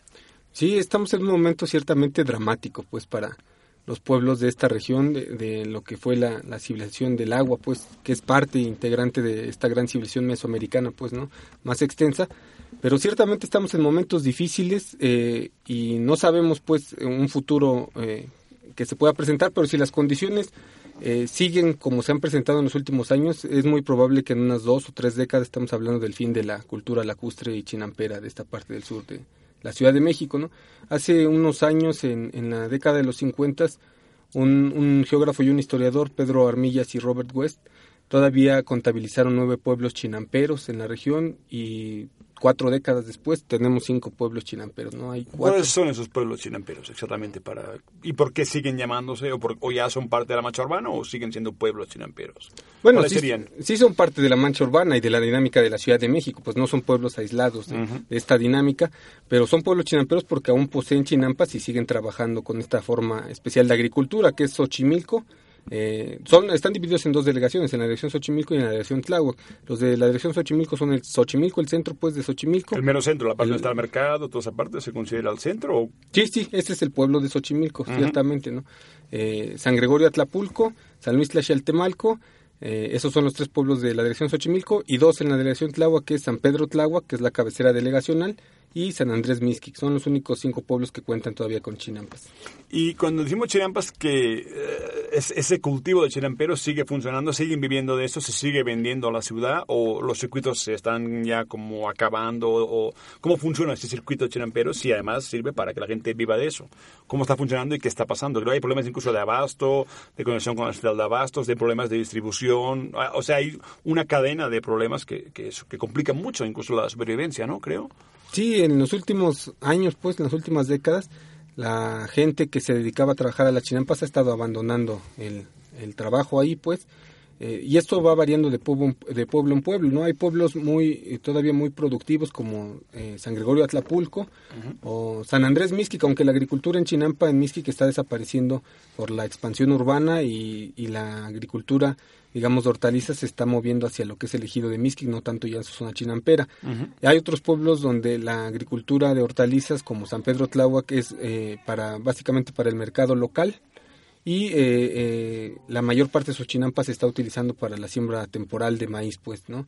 Sí, estamos en un momento ciertamente dramático, pues para los pueblos de esta región, de, de lo que fue la, la civilización del agua, pues que es parte integrante de esta gran civilización mesoamericana, pues, ¿no? Más extensa. Pero ciertamente estamos en momentos difíciles eh, y no sabemos, pues, un futuro eh, que se pueda presentar, pero si las condiciones eh, siguen como se han presentado en los últimos años, es muy probable que en unas dos o tres décadas estamos hablando del fin de la cultura lacustre y chinampera de esta parte del sur de la Ciudad de México, ¿no? Hace unos años, en, en la década de los 50, un, un geógrafo y un historiador, Pedro Armillas y Robert West, todavía contabilizaron nueve pueblos chinamperos en la región y cuatro décadas después tenemos cinco pueblos chinamperos, ¿no? Hay cuatro. ¿Cuáles son esos pueblos chinamperos exactamente? para ¿Y por qué siguen llamándose? ¿O, por- o ya son parte de la mancha urbana o siguen siendo pueblos chinamperos? Bueno, ¿Cuáles sí, serían? sí son parte de la mancha urbana y de la dinámica de la Ciudad de México, pues no son pueblos aislados de, de esta dinámica, pero son pueblos chinamperos porque aún poseen chinampas y siguen trabajando con esta forma especial de agricultura, que es Xochimilco, Eh, son, están divididos en dos delegaciones, en la dirección Xochimilco y en la dirección Tláhuac. Los de la dirección Xochimilco son el Xochimilco, el centro pues de Xochimilco. El mero centro, la parte donde está el mercado, toda esa parte, ¿se considera el centro? O... Sí, sí, este es el pueblo de Xochimilco, Ujú. ciertamente, ¿no? Eh, San Gregorio Atlapulco, San Luis Tlaxaltemalco, eh, esos son los tres pueblos de la dirección Xochimilco, y dos en la delegación Tláhuac, que es San Pedro Tláhuac, que es la cabecera delegacional, y San Andrés Mixquic. Son los únicos cinco pueblos que cuentan todavía con chinampas. Y cuando decimos chirampas que eh, es- ese cultivo de chiramperos sigue funcionando, siguen viviendo de eso, se sigue vendiendo a la ciudad o los circuitos se están ya como acabando o cómo funciona ese circuito de chiramperos si además sirve para que la gente viva de eso. ¿Cómo está funcionando y qué está pasando? Creo hay problemas incluso de abasto, de conexión con la ciudad de abastos, de problemas de distribución, ah, o sea, hay una cadena de problemas que, que, que complican mucho incluso la supervivencia, ¿no? Creo. Sí, en los últimos años, pues, en las últimas décadas, la gente que se dedicaba a trabajar a las chinampas ha estado abandonando el, el trabajo ahí, pues, eh, y esto va variando de pueblo, en- de pueblo en pueblo, ¿no? Hay pueblos muy, eh, todavía muy productivos como eh, San Gregorio Atlapulco o San Andrés Mixquic, aunque la agricultura en Chinampa, en Mixquic, está desapareciendo por la expansión urbana y, y la agricultura, digamos, de hortalizas se está moviendo hacia lo que es el ejido de Mixquic, no tanto ya en su zona chinampera. Hay otros pueblos donde la agricultura de hortalizas, como San Pedro Tláhuac, es eh, para básicamente para el mercado local y eh, eh, la mayor parte de sus chinampas se está utilizando para la siembra temporal de maíz, pues, ¿no?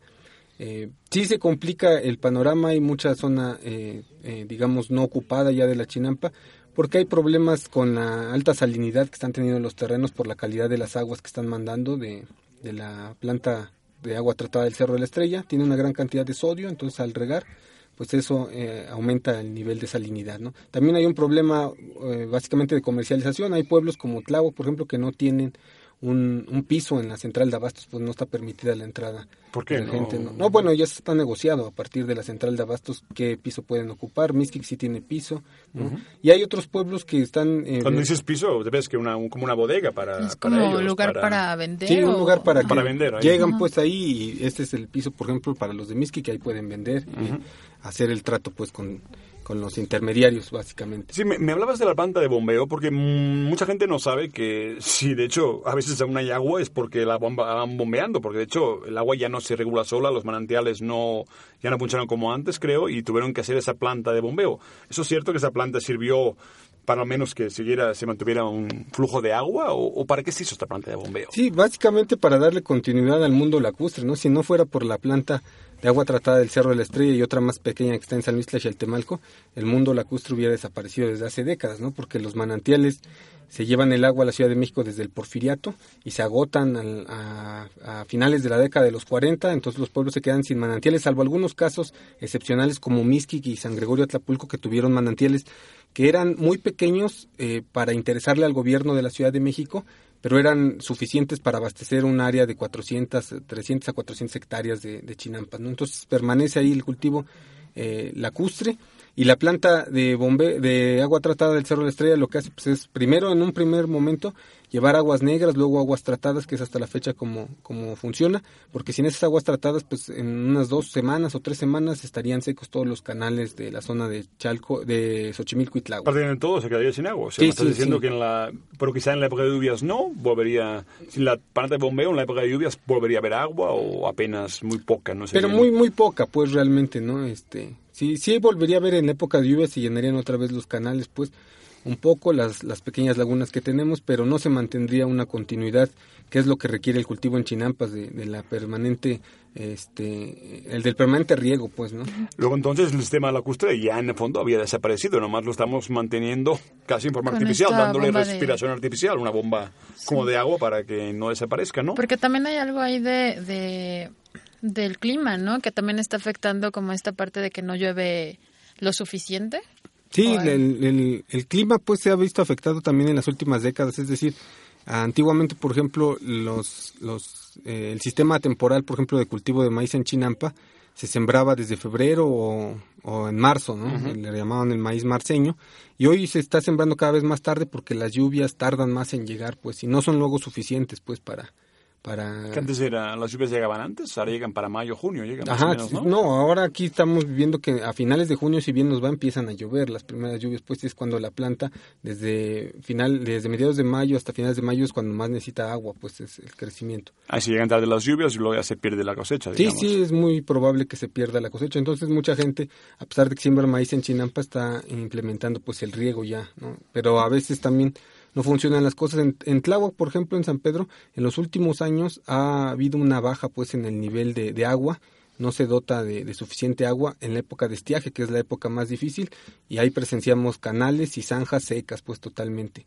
Eh, sí se complica el panorama, hay mucha zona, eh, eh, digamos, no ocupada ya de la chinampa, porque hay problemas con la alta salinidad que están teniendo los terrenos por la calidad de las aguas que están mandando de, de la planta de agua tratada del Cerro de la Estrella. Tiene una gran cantidad de sodio, entonces al regar, pues eso eh, aumenta el nivel de salinidad, ¿no? También hay un problema eh, básicamente de comercialización. Hay pueblos como Tlago, por ejemplo, que no tienen un, un piso en la central de abastos, pues no está permitida la entrada. ¿Por qué de no? gente, ¿no? No, bueno, ya se está negociado a partir de la central de abastos qué piso pueden ocupar. Mixquic sí tiene piso, ¿no? Y hay otros pueblos que están... eh, Cuando dices piso, ves que una, un- como una bodega para, Es para como ellos, lugar para, vender. Sí, un lugar para, Para que vender ahí. Llegan pues ahí y este es el piso, por ejemplo, para los de Miski que ahí pueden vender y hacer el trato pues con, con los intermediarios básicamente. Sí, me, me hablabas de la planta de bombeo porque mm, mucha gente no sabe que si de hecho a veces aún hay agua es porque la bomba van bombeando, porque de hecho el agua ya no se regula sola, los manantiales no ya no funcionan como antes, creo, y tuvieron que hacer esa planta de bombeo. ¿Eso es cierto que esa planta sirvió para al menos que siguiera, se mantuviera un flujo de agua o, o para qué se hizo esta planta de bombeo? Sí, básicamente para darle continuidad al mundo lacustre, ¿no? Si no fuera por la planta de agua tratada del Cerro de la Estrella y otra más pequeña que está en San Luis Tlaxaltemalco, el mundo lacustre hubiera desaparecido desde hace décadas, ¿no? Porque los manantiales se llevan el agua a la Ciudad de México desde el Porfiriato y se agotan a, a finales de la década de los 40, entonces los pueblos se quedan sin manantiales, salvo algunos casos excepcionales como Mixquic y San Gregorio Atlapulco que tuvieron manantiales que eran muy pequeños eh, para interesarle al gobierno de la Ciudad de México, pero eran suficientes para abastecer un área de 400, 300 a 400 hectáreas de, chinampas. ¿no? Entonces permanece ahí el cultivo eh, lacustre y la planta de bombe de agua tratada del Cerro de la Estrella lo que hace pues, es primero en un primer momento llevar aguas negras, luego aguas tratadas, que es hasta la fecha como, como funciona, porque sin esas aguas tratadas, pues en unas dos semanas o tres semanas estarían secos todos los canales de la zona de Chalco, de Xochimilco y Tláhuac. De todo se quedaría sin agua. O sea, Sí, me estás sí, diciendo sí. que en la. Pero quizá en la época de lluvias no, volvería. Sin la planta de bombeo, en la época de lluvias, volvería a haber agua o apenas muy poca, no sé. Pero muy, muy poca, pues realmente, ¿no? Este, sí, sí volvería a ver en la época de lluvia, se llenarían otra vez los canales, pues, un poco las, las pequeñas lagunas que tenemos, pero no se mantendría una continuidad, que es lo que requiere el cultivo en chinampas, de, de la permanente, este, el del permanente riego, pues, ¿no? Luego entonces el sistema lacustre ya en el fondo había desaparecido, nomás lo estamos manteniendo casi en forma Con artificial, dándole de- respiración artificial, una bomba como de agua para que no desaparezca, ¿no? Porque también hay algo ahí de, de del clima, ¿no? Que también está afectando como esta parte de que no llueve lo suficiente. Sí, el, el- el clima pues se ha visto afectado también en las últimas décadas, es decir, antiguamente, por ejemplo, los, los, eh, el sistema temporal, por ejemplo, de cultivo de maíz en Chinampa se sembraba desde febrero o, o en marzo, ¿no? Le llamaban el maíz marceño. Y hoy se está sembrando cada vez más tarde porque las lluvias tardan más en llegar, pues, y no son luego suficientes, pues, para para... Que antes era, las lluvias llegaban antes, ahora llegan para mayo, junio, llegan más o Ajá, menos, sí, ¿no? no, ahora aquí estamos viendo que a finales de junio, si bien nos va, empiezan a llover. Las primeras lluvias, pues es cuando la planta, desde final, desde mediados de mayo hasta finales de mayo es cuando más necesita agua, pues es el crecimiento. Ahí si llegan tarde las lluvias y luego ya se pierde la cosecha, Sí, sí, es muy probable que se pierda la cosecha. Entonces mucha gente, a pesar de que siembra maíz en Chinampa, está implementando pues el riego ya, ¿no? Pero a veces también no funcionan las cosas. En, en por ejemplo, en San Pedro, en los últimos años ha habido una baja pues en el nivel de, de agua. No se dota de, de suficiente agua en la época de estiaje, que es la época más difícil, y ahí presenciamos canales y zanjas secas pues totalmente.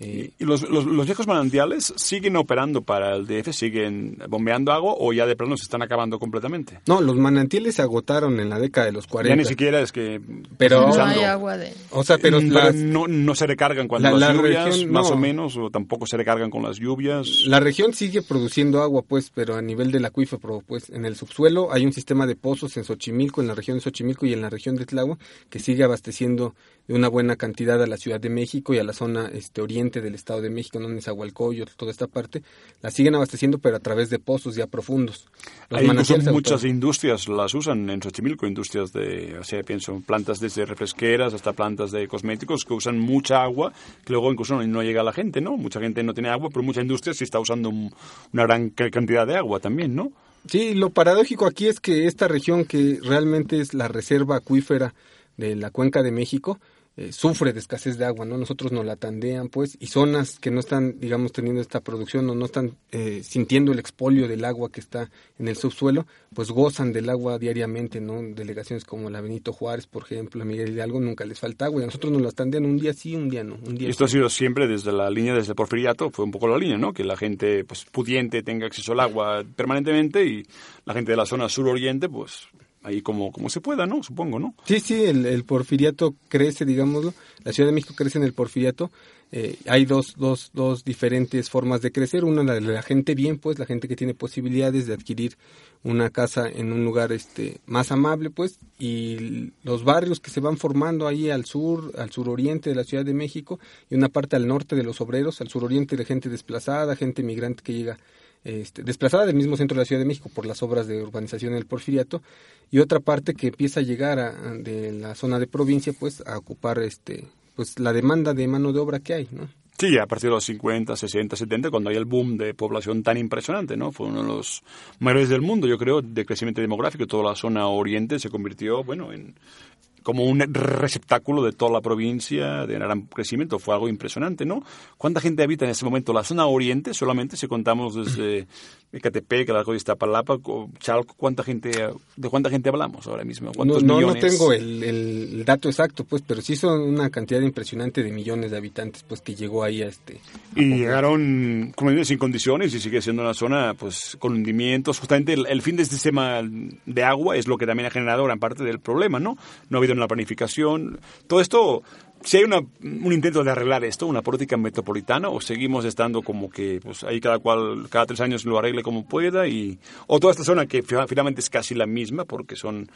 Eh, ¿Y los, los, los viejos manantiales siguen operando para el DF? ¿Siguen bombeando agua o ya de plano se están acabando completamente? no, los manantiales se agotaron en la década de los 40. Ya ni siquiera es que... Pero- No hay agua de... O sea, pero las- no, no se recargan cuando La- las la lluvias, región, más no. o menos, o tampoco se recargan con las lluvias. La región sigue produciendo agua, pues, pero a nivel del acuífero, pues, en el subsuelo hay un sistema de pozos en Xochimilco, en la región de Xochimilco y en la región de Tláhuac, que sigue abasteciendo de una buena cantidad a la Ciudad de México y a la zona este oriente del Estado de México, ¿no? Nezahualcóyotl, toda esta parte, la siguen abasteciendo, pero a través de pozos ya profundos. Los Hay muchas industrias las usan en Xochimilco, industrias de, o sea, pienso, plantas desde refresqueras hasta plantas de cosméticos que usan mucha agua, que luego incluso no, no llega a la gente, ¿no? Mucha gente no tiene agua, pero mucha industria sí está usando un- una gran ca- cantidad de agua también, ¿no? Sí, lo paradójico aquí es que esta región que realmente es la reserva acuífera de la cuenca de México eh, sufre de escasez de agua, ¿no? Nosotros nos la tandean, pues, y zonas que no están, digamos, teniendo esta producción o no están eh, sintiendo el expolio del agua que está en el subsuelo, pues gozan del agua diariamente, ¿no? Delegaciones como la Benito Juárez, por ejemplo, Miguel Hidalgo, nunca les falta agua, y a nosotros nos la tandean un día sí, un día no, un día Y esto ha sido siempre desde la línea, desde el porfiriato, fue un poco la línea, ¿no? Que la gente pues, pudiente tenga acceso al agua permanentemente y la gente de la zona sur-oriente, pues ahí como, como se pueda, ¿no? Supongo, ¿no? Sí, sí, el, porfiriato crece, digámoslo. La Ciudad de México crece en el porfiriato. Eh, hay dos, dos, dos diferentes formas de crecer. Una, la la gente bien, pues, la gente que tiene posibilidades de adquirir una casa en un lugar este más amable, pues, y los barrios que se van formando ahí al sur, al suroriente de la Ciudad de México, y una parte al norte de los obreros, al suroriente de gente desplazada, gente migrante que llega este, desplazada del mismo centro de la Ciudad de México por las obras de urbanización del Porfiriato y otra parte que empieza a llegar a- de la zona de provincia pues a ocupar este pues la demanda de mano de obra que hay, ¿no? Sí, a partir de los 50, 60, 70, cuando hay el boom de población tan impresionante, ¿no? Fue uno de los mayores del mundo, yo creo, de crecimiento demográfico. Toda la zona oriente se convirtió, bueno, en como un receptáculo de toda la provincia de gran crecimiento. Fue algo impresionante, ¿no? ¿Cuánta gente habita en ese momento? La zona oriente, solamente si contamos desde Ecatepec, el Arco de Iztapalapa, co- Chalco, ¿cuánta gente, ¿de cuánta gente hablamos ahora mismo? No, ¿Cuántos no, no millones? tengo el, el dato exacto pues, pero sí son una cantidad impresionante de millones de habitantes pues que llegó ahí a este a Y llegaron, como dices, sin condiciones y sigue siendo una zona pues con hundimientos. Justamente el, el fin del sistema de agua es lo que también ha generado gran parte del problema, ¿no? No ha habido una planificación. Todo esto, si hay una, un intento de arreglar esto, una política metropolitana, o seguimos estando como que pues ahí cada cual, cada tres años lo arregle como pueda, y o toda esta zona que fi- finalmente es casi la misma porque son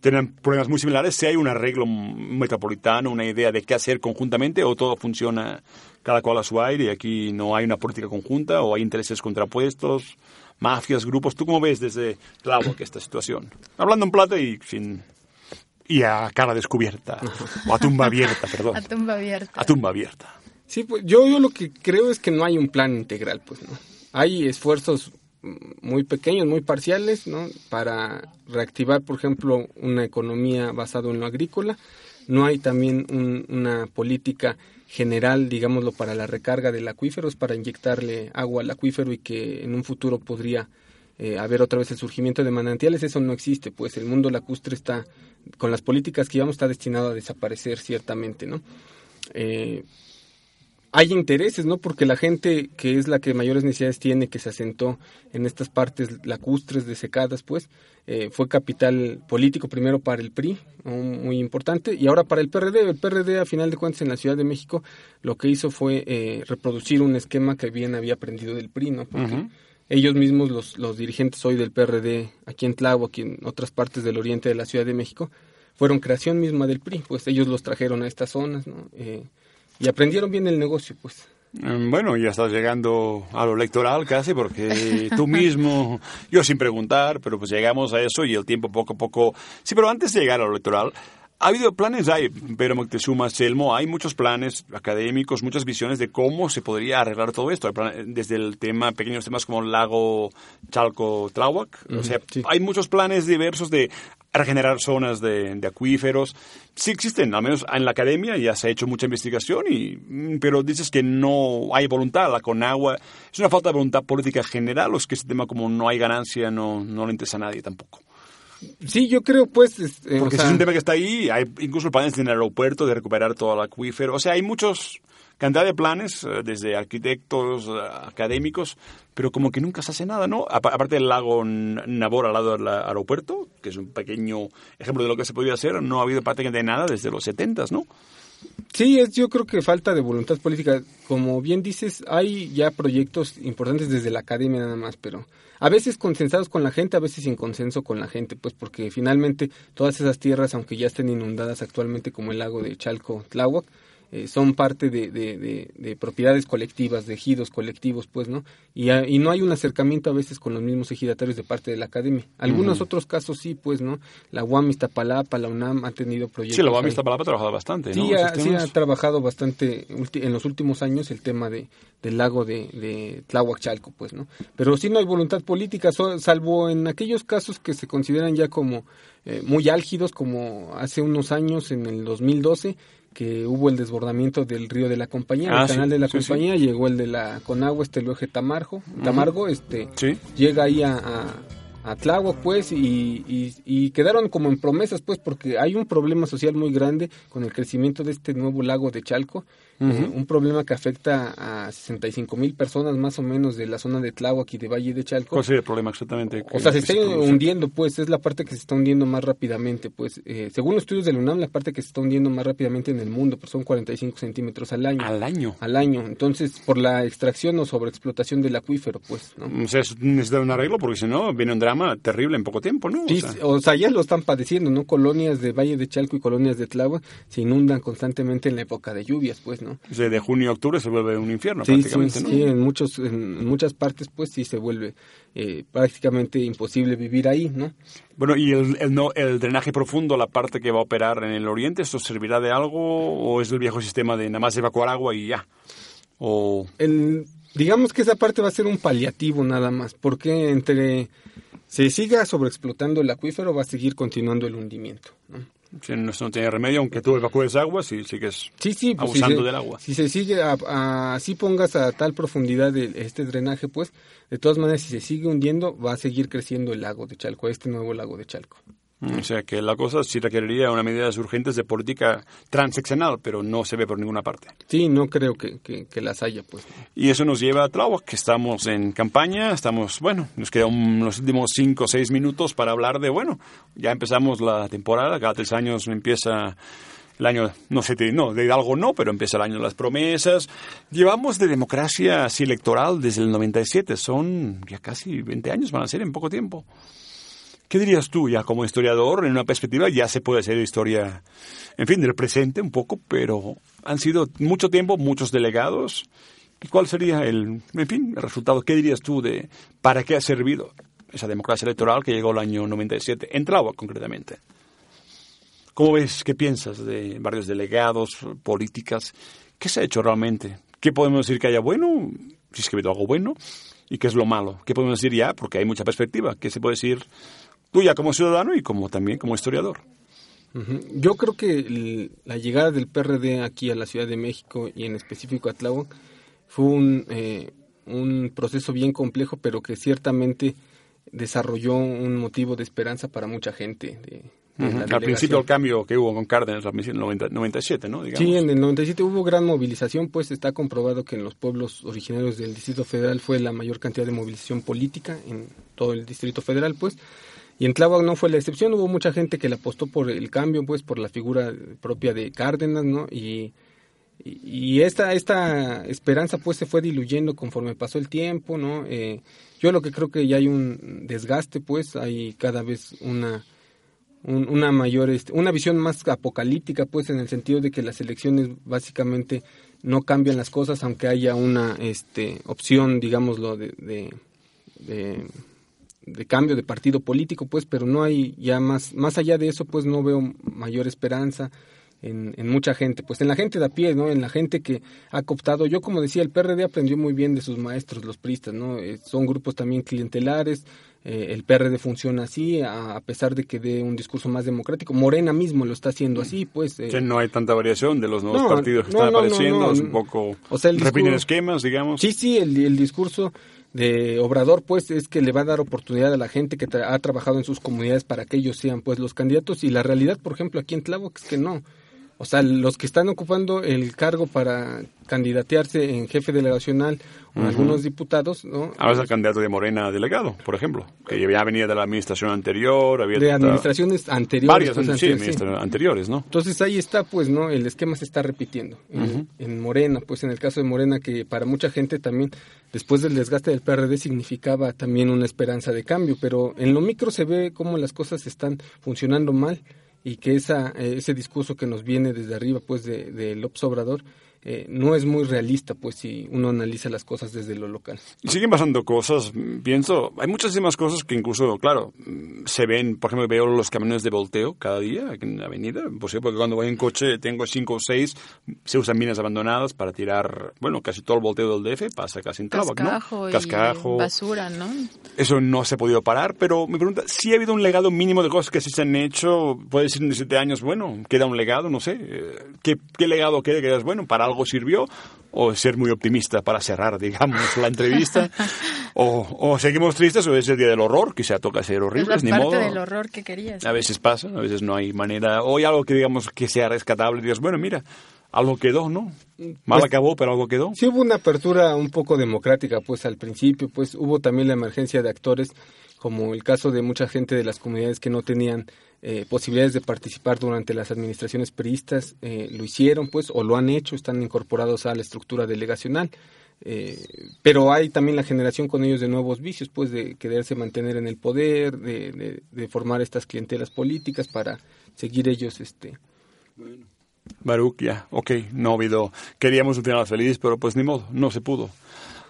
tienen problemas muy similares, si hay un arreglo metropolitano, una idea de qué hacer conjuntamente o todo funciona cada cual a su aire y aquí no hay una política conjunta o hay intereses contrapuestos, mafias, grupos. ¿Tú cómo ves desde Tláhuac esta situación? Hablando en plata y sin y a cara descubierta o a tumba abierta, perdón. A tumba abierta. A tumba abierta. Sí, pues yo, yo lo que creo es que no hay un plan integral, pues, ¿no? Hay esfuerzos muy pequeños, muy parciales, ¿no? Para reactivar, por ejemplo, una economía basada en lo agrícola. No hay también un- una política general, digámoslo, para la recarga del acuífero, es para inyectarle agua al acuífero y que en un futuro podría eh, haber otra vez el surgimiento de manantiales. Eso no existe, pues el mundo lacustre está, con las políticas que llevamos, está destinado a desaparecer ciertamente, ¿no? Eh, hay intereses, ¿no? Porque la gente que es la que mayores necesidades tiene, que se asentó en estas partes lacustres, desecadas, pues, eh, fue capital político primero para el PRI, muy importante, y ahora para el PRD. El PRD, a final de cuentas, en la Ciudad de México, lo que hizo fue eh, reproducir un esquema que bien había aprendido del PRI, ¿no? Porque. Ellos mismos, los, los dirigentes hoy del PRD, aquí en Tláhuac, aquí en otras partes del oriente de la Ciudad de México, fueron creación misma del PRI, pues ellos los trajeron a estas zonas, ¿no? Eh, y aprendieron bien el negocio, pues. Mm, Bueno, ya estás llegando a lo electoral casi, porque tú mismo, yo sin preguntar, pero pues llegamos a eso y el tiempo poco a poco... Sí, pero antes de llegar a lo electoral, ha habido planes, hay, Pedro Moctezuma, Selmo, hay muchos planes académicos, muchas visiones de cómo se podría arreglar todo esto, plan- desde el tema, pequeños temas como el lago Chalco Tláhuac, o sea, sí. hay muchos planes diversos de regenerar zonas de, de acuíferos. Sí existen, al menos en la academia ya se ha hecho mucha investigación, y, mm, pero dices que no hay voluntad. La Conagua es una falta de voluntad política general, o es que este tema como no hay ganancia no, no le interesa a nadie tampoco. Sí, yo creo, pues. es- eh, Porque o sea, es un tema que está ahí, hay incluso planes en el aeropuerto de recuperar todo el acuífero. O sea, hay muchos cantidad de planes, eh, desde arquitectos, eh, académicos, pero como que nunca se hace nada, ¿no? Apa- aparte del lago Nabor al lado del aeropuerto, que es un pequeño ejemplo de lo que se podría hacer, no ha habido prácticamente nada desde los 70, ¿no? Sí, es, yo creo que falta de voluntad política. Como bien dices, hay ya proyectos importantes desde la academia nada más, pero a veces consensados con la gente, a veces sin consenso con la gente, pues porque finalmente todas esas tierras, aunque ya estén inundadas actualmente como el lago de Chalco, Tláhuac, eh, son parte de, de, de- de propiedades colectivas, de ejidos colectivos, pues, ¿no? Y, a- y no hay un acercamiento a veces con los mismos ejidatarios de parte de la academia. Algunos otros casos sí, pues, ¿no? La UAM Iztapalapa, la UNAM han tenido proyectos. Sí, la UAM. Iztapalapa ha trabajado bastante, Sí, ¿no? ha, sí ha trabajado bastante en los últimos años el tema de, del lago de, de Chalco, pues, ¿no? Pero sí no hay voluntad política, salvo en aquellos casos que se consideran ya como eh, muy álgidos, como hace unos años, en el 2012, que hubo el desbordamiento del río de la compañía, Ah, el canal sí, de la sí, sí. compañía, llegó el de la Conagua, este el eje Tamargo, Tamargo, este, llega ahí a, a, a Tláhuac, pues, y, y, y quedaron como en promesas, pues, porque hay un problema social muy grande con el crecimiento de este nuevo lago de Chalco, Ujú. eh, un problema que afecta a 65 mil personas más o menos de la zona de Tláhuac y de Valle de Chalco. ¿Cuál sería el problema exactamente? O sea, se está hundiendo, pues, es la parte que se está hundiendo más rápidamente, pues, eh, según los estudios del UNAM, la parte que se está hundiendo más rápidamente en el mundo, pues son 45 centímetros al año. Al año. Al año, entonces, por la extracción o sobreexplotación del acuífero, pues, ¿no? O sea, es- necesita un arreglo porque si no viene un drama terrible en poco tiempo, ¿no? O Sí, sea, o sea, ya lo están padeciendo, ¿no? Colonias de Valle de Chalco y colonias de Tláhuac se inundan constantemente en la época de lluvias, pues, ¿no? O sea, de junio a octubre se vuelve un infierno Sí, sí, prácticamente, ¿no? sí, en, muchos, en muchas partes, pues, sí se vuelve eh, prácticamente imposible vivir ahí, ¿no? Bueno, ¿y el, el, no, el drenaje profundo, la parte que va a operar en el oriente, esto servirá de algo o es el viejo sistema de nada más evacuar agua y ya? O El, digamos que esa parte va a ser un paliativo nada más, porque entre se siga sobreexplotando el acuífero va a seguir continuando el hundimiento, ¿no? Si no, no tiene remedio, aunque tú evacúes agua, si sigues Sí, sí, pues, si abusando se- del agua. Si se sigue, así pongas a tal profundidad el- este drenaje, pues, de todas maneras, si se sigue hundiendo, va a seguir creciendo el lago de Chalco, este nuevo lago de Chalco. O sea, que la cosa sí requeriría una medidas urgentes de política transeccional, pero no se ve por ninguna parte. Sí, no creo que, que- que las haya, pues. Y eso nos lleva a Tláhuac, que estamos en campaña, estamos, bueno, nos quedan los últimos cinco o seis minutos para hablar de, bueno, ya empezamos la temporada, cada tres años empieza el año, no sé, de- no, de Hidalgo no, pero empieza el año de las promesas. Llevamos de democracia así electoral desde el 97, son ya casi 20 años, van a ser en poco tiempo. ¿Qué dirías tú ya como historiador en una perspectiva? Ya se puede hacer historia, en fin, del presente un poco, pero han sido mucho tiempo, muchos delegados. ¿Y cuál sería el, en fin, el resultado? ¿Qué dirías tú de para qué ha servido esa democracia electoral que llegó el año 97, en Tláhuac concretamente? ¿Cómo ves? ¿Qué piensas de varios delegados, políticas? ¿Qué se ha hecho realmente? ¿Qué podemos decir que haya bueno? Si es que ha habido algo bueno. ¿Y qué es lo malo? ¿Qué podemos decir ya? Porque hay mucha perspectiva. ¿Qué se puede decir tú ya como ciudadano y como también como historiador? Yo creo que la llegada del PRD aquí a la Ciudad de México y en específico a Tláhuac fue un, eh, un proceso bien complejo, pero que ciertamente desarrolló un motivo de esperanza para mucha gente. de- Al principio el cambio que hubo con Cárdenas en el 90 97, ¿no? Digamos. Sí, en el 97 hubo gran movilización, pues está comprobado que en los pueblos originarios del Distrito Federal fue la mayor cantidad de movilización política en todo el Distrito Federal, pues. Y en Tláhuac no fue la excepción, hubo mucha gente que le apostó por el cambio, pues, por la figura propia de Cárdenas, ¿no? Y, y esta, esta esperanza, pues, se fue diluyendo conforme pasó el tiempo, ¿no? Eh, yo lo que creo que ya hay un desgaste, pues, hay cada vez una un- una mayor este, una visión más apocalíptica pues en el sentido de que las elecciones básicamente no cambian las cosas aunque haya una este, opción, digámoslo, de, de, de cambio de partido político, pues, pero no hay ya más, más allá de eso, pues no veo mayor esperanza en, en mucha gente, pues en la gente de a pie, ¿no? En la gente que ha cooptado, yo como decía, el PRD aprendió muy bien de sus maestros, los pristas, ¿no? Eh, son grupos también clientelares, eh, el PRD funciona así, a, a pesar de que dé un discurso más democrático. Morena mismo lo está haciendo así, pues. eh, no hay tanta variación de los nuevos No, partidos que no, están no, apareciendo, es un poco... O sea, el discurso- esquemas, digamos. Sí, sí, el, el discurso de Obrador, pues, es que le va a dar oportunidad a la gente que tra- ha trabajado en sus comunidades para que ellos sean, pues, los candidatos. Y la realidad, por ejemplo, aquí en Tláhuac es que no. O sea, los que están ocupando el cargo para candidatearse en jefe delegacional o algunos diputados, ¿no? Ahora es el candidato de Morena a delegado, por ejemplo, que ya venía de la administración anterior, había De administraciones anteriores. Varias, pues, sí, anteriores, sí. administraciones anteriores, ¿no? Entonces ahí está, pues, ¿no? El esquema se está repitiendo. En, en Morena, pues en el caso de Morena, que para mucha gente también, después del desgaste del PRD, significaba también una esperanza de cambio, pero en lo micro se ve cómo las cosas están funcionando mal y que esa, eh, ese discurso que nos viene desde arriba, pues, de, de López Obrador, eh, no es muy realista, pues, si uno analiza las cosas desde lo local. Y siguen pasando cosas, mm, pienso, hay muchísimas cosas que incluso, claro, mm, se ven, por ejemplo, veo los camiones de volteo cada día aquí en la avenida, pues sí, porque cuando voy en coche tengo cinco o seis, se usan minas abandonadas para tirar, bueno, casi todo el volteo del DF pasa casi en Tláhuac, Cascajo ¿no? y Cascajo. basura, ¿no? Eso no se ha podido parar, pero me pregunta, si ha habido un legado mínimo de cosas que sí se han hecho, puede decir en 17 años, bueno, queda un legado, no sé, eh, ¿qué, qué legado queda que digas, bueno, para algo sirvió? O ser muy optimista para cerrar, digamos, la entrevista. *laughs* o, o seguimos tristes o es el día del horror, quizá toca ser Es horribles, la ni parte modo. del horror que querías. A veces pasa, a veces no hay manera. O hay algo que digamos que sea rescatable y digas, bueno, mira, algo quedó, ¿no? Mal Pues- acabó, pero algo quedó. Sí hubo una apertura un poco democrática, pues al principio, pues hubo también la emergencia de actores, como el caso de mucha gente de las comunidades que no tenían eh, posibilidades de participar durante las administraciones priistas, eh, lo hicieron, pues, o lo han hecho, están incorporados a la estructura delegacional. Eh, pero hay también la generación con ellos de nuevos vicios, pues de quererse mantener en el poder, de, de- de formar estas clientelas políticas para seguir ellos este, Baruch, ya, ok, no ha habido. Queríamos un final feliz, pero pues ni modo, no se pudo.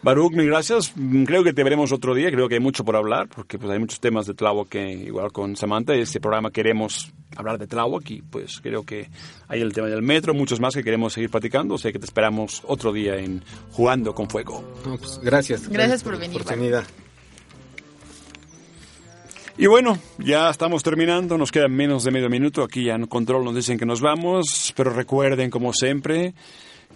Baruch, mil gracias. Mm, Creo que te veremos otro día. Creo que hay mucho por hablar, porque pues hay muchos temas de Tláhuac que, igual con Samantha, este programa queremos hablar de Tláhuac y pues creo que hay el tema del metro, muchos más que queremos seguir platicando. O sea que te esperamos otro día en Jugando con Fuego. No, pues, gracias. Gracias por venir, la oportunidad. Y bueno, ya estamos terminando, nos queda menos de medio minuto, aquí ya en control nos dicen que nos vamos, pero recuerden como siempre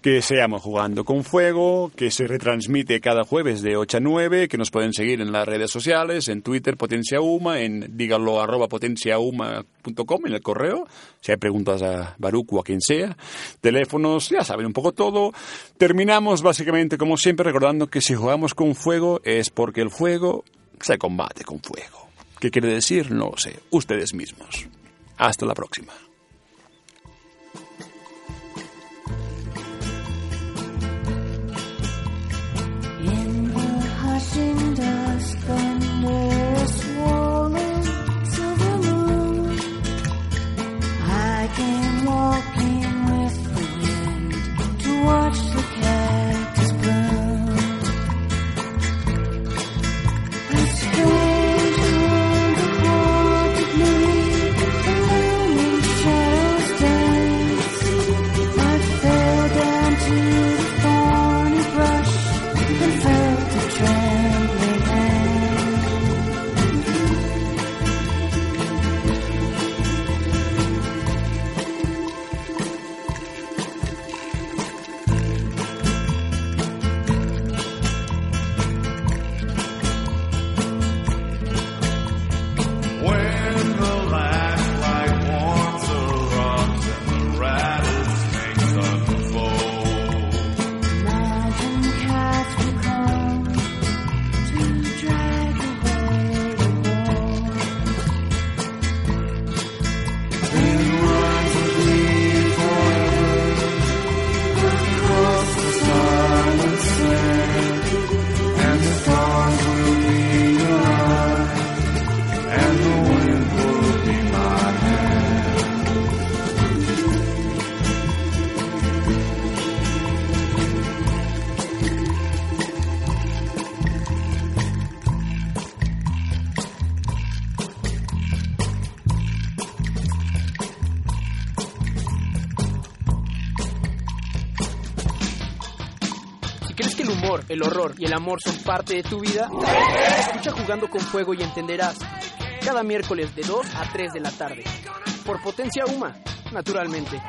que seamos jugando con fuego, que se retransmite cada jueves de 8 a 9, que nos pueden seguir en las redes sociales, en Twitter Potencia Uma, en díganlo arroba potenciauma.com en el correo, si hay preguntas a Baruch o a quien sea, teléfonos, ya saben un poco todo. Terminamos básicamente como siempre recordando que si jugamos con fuego es porque el fuego se combate con fuego. ¿Qué quiere decir? No lo sé. Ustedes mismos. Hasta la próxima. Watch el horror y el amor son parte de tu vida? Escucha Jugando con Fuego y entenderás. Cada miércoles de 2 a 3 de la tarde. Por Potencia Uma, naturalmente.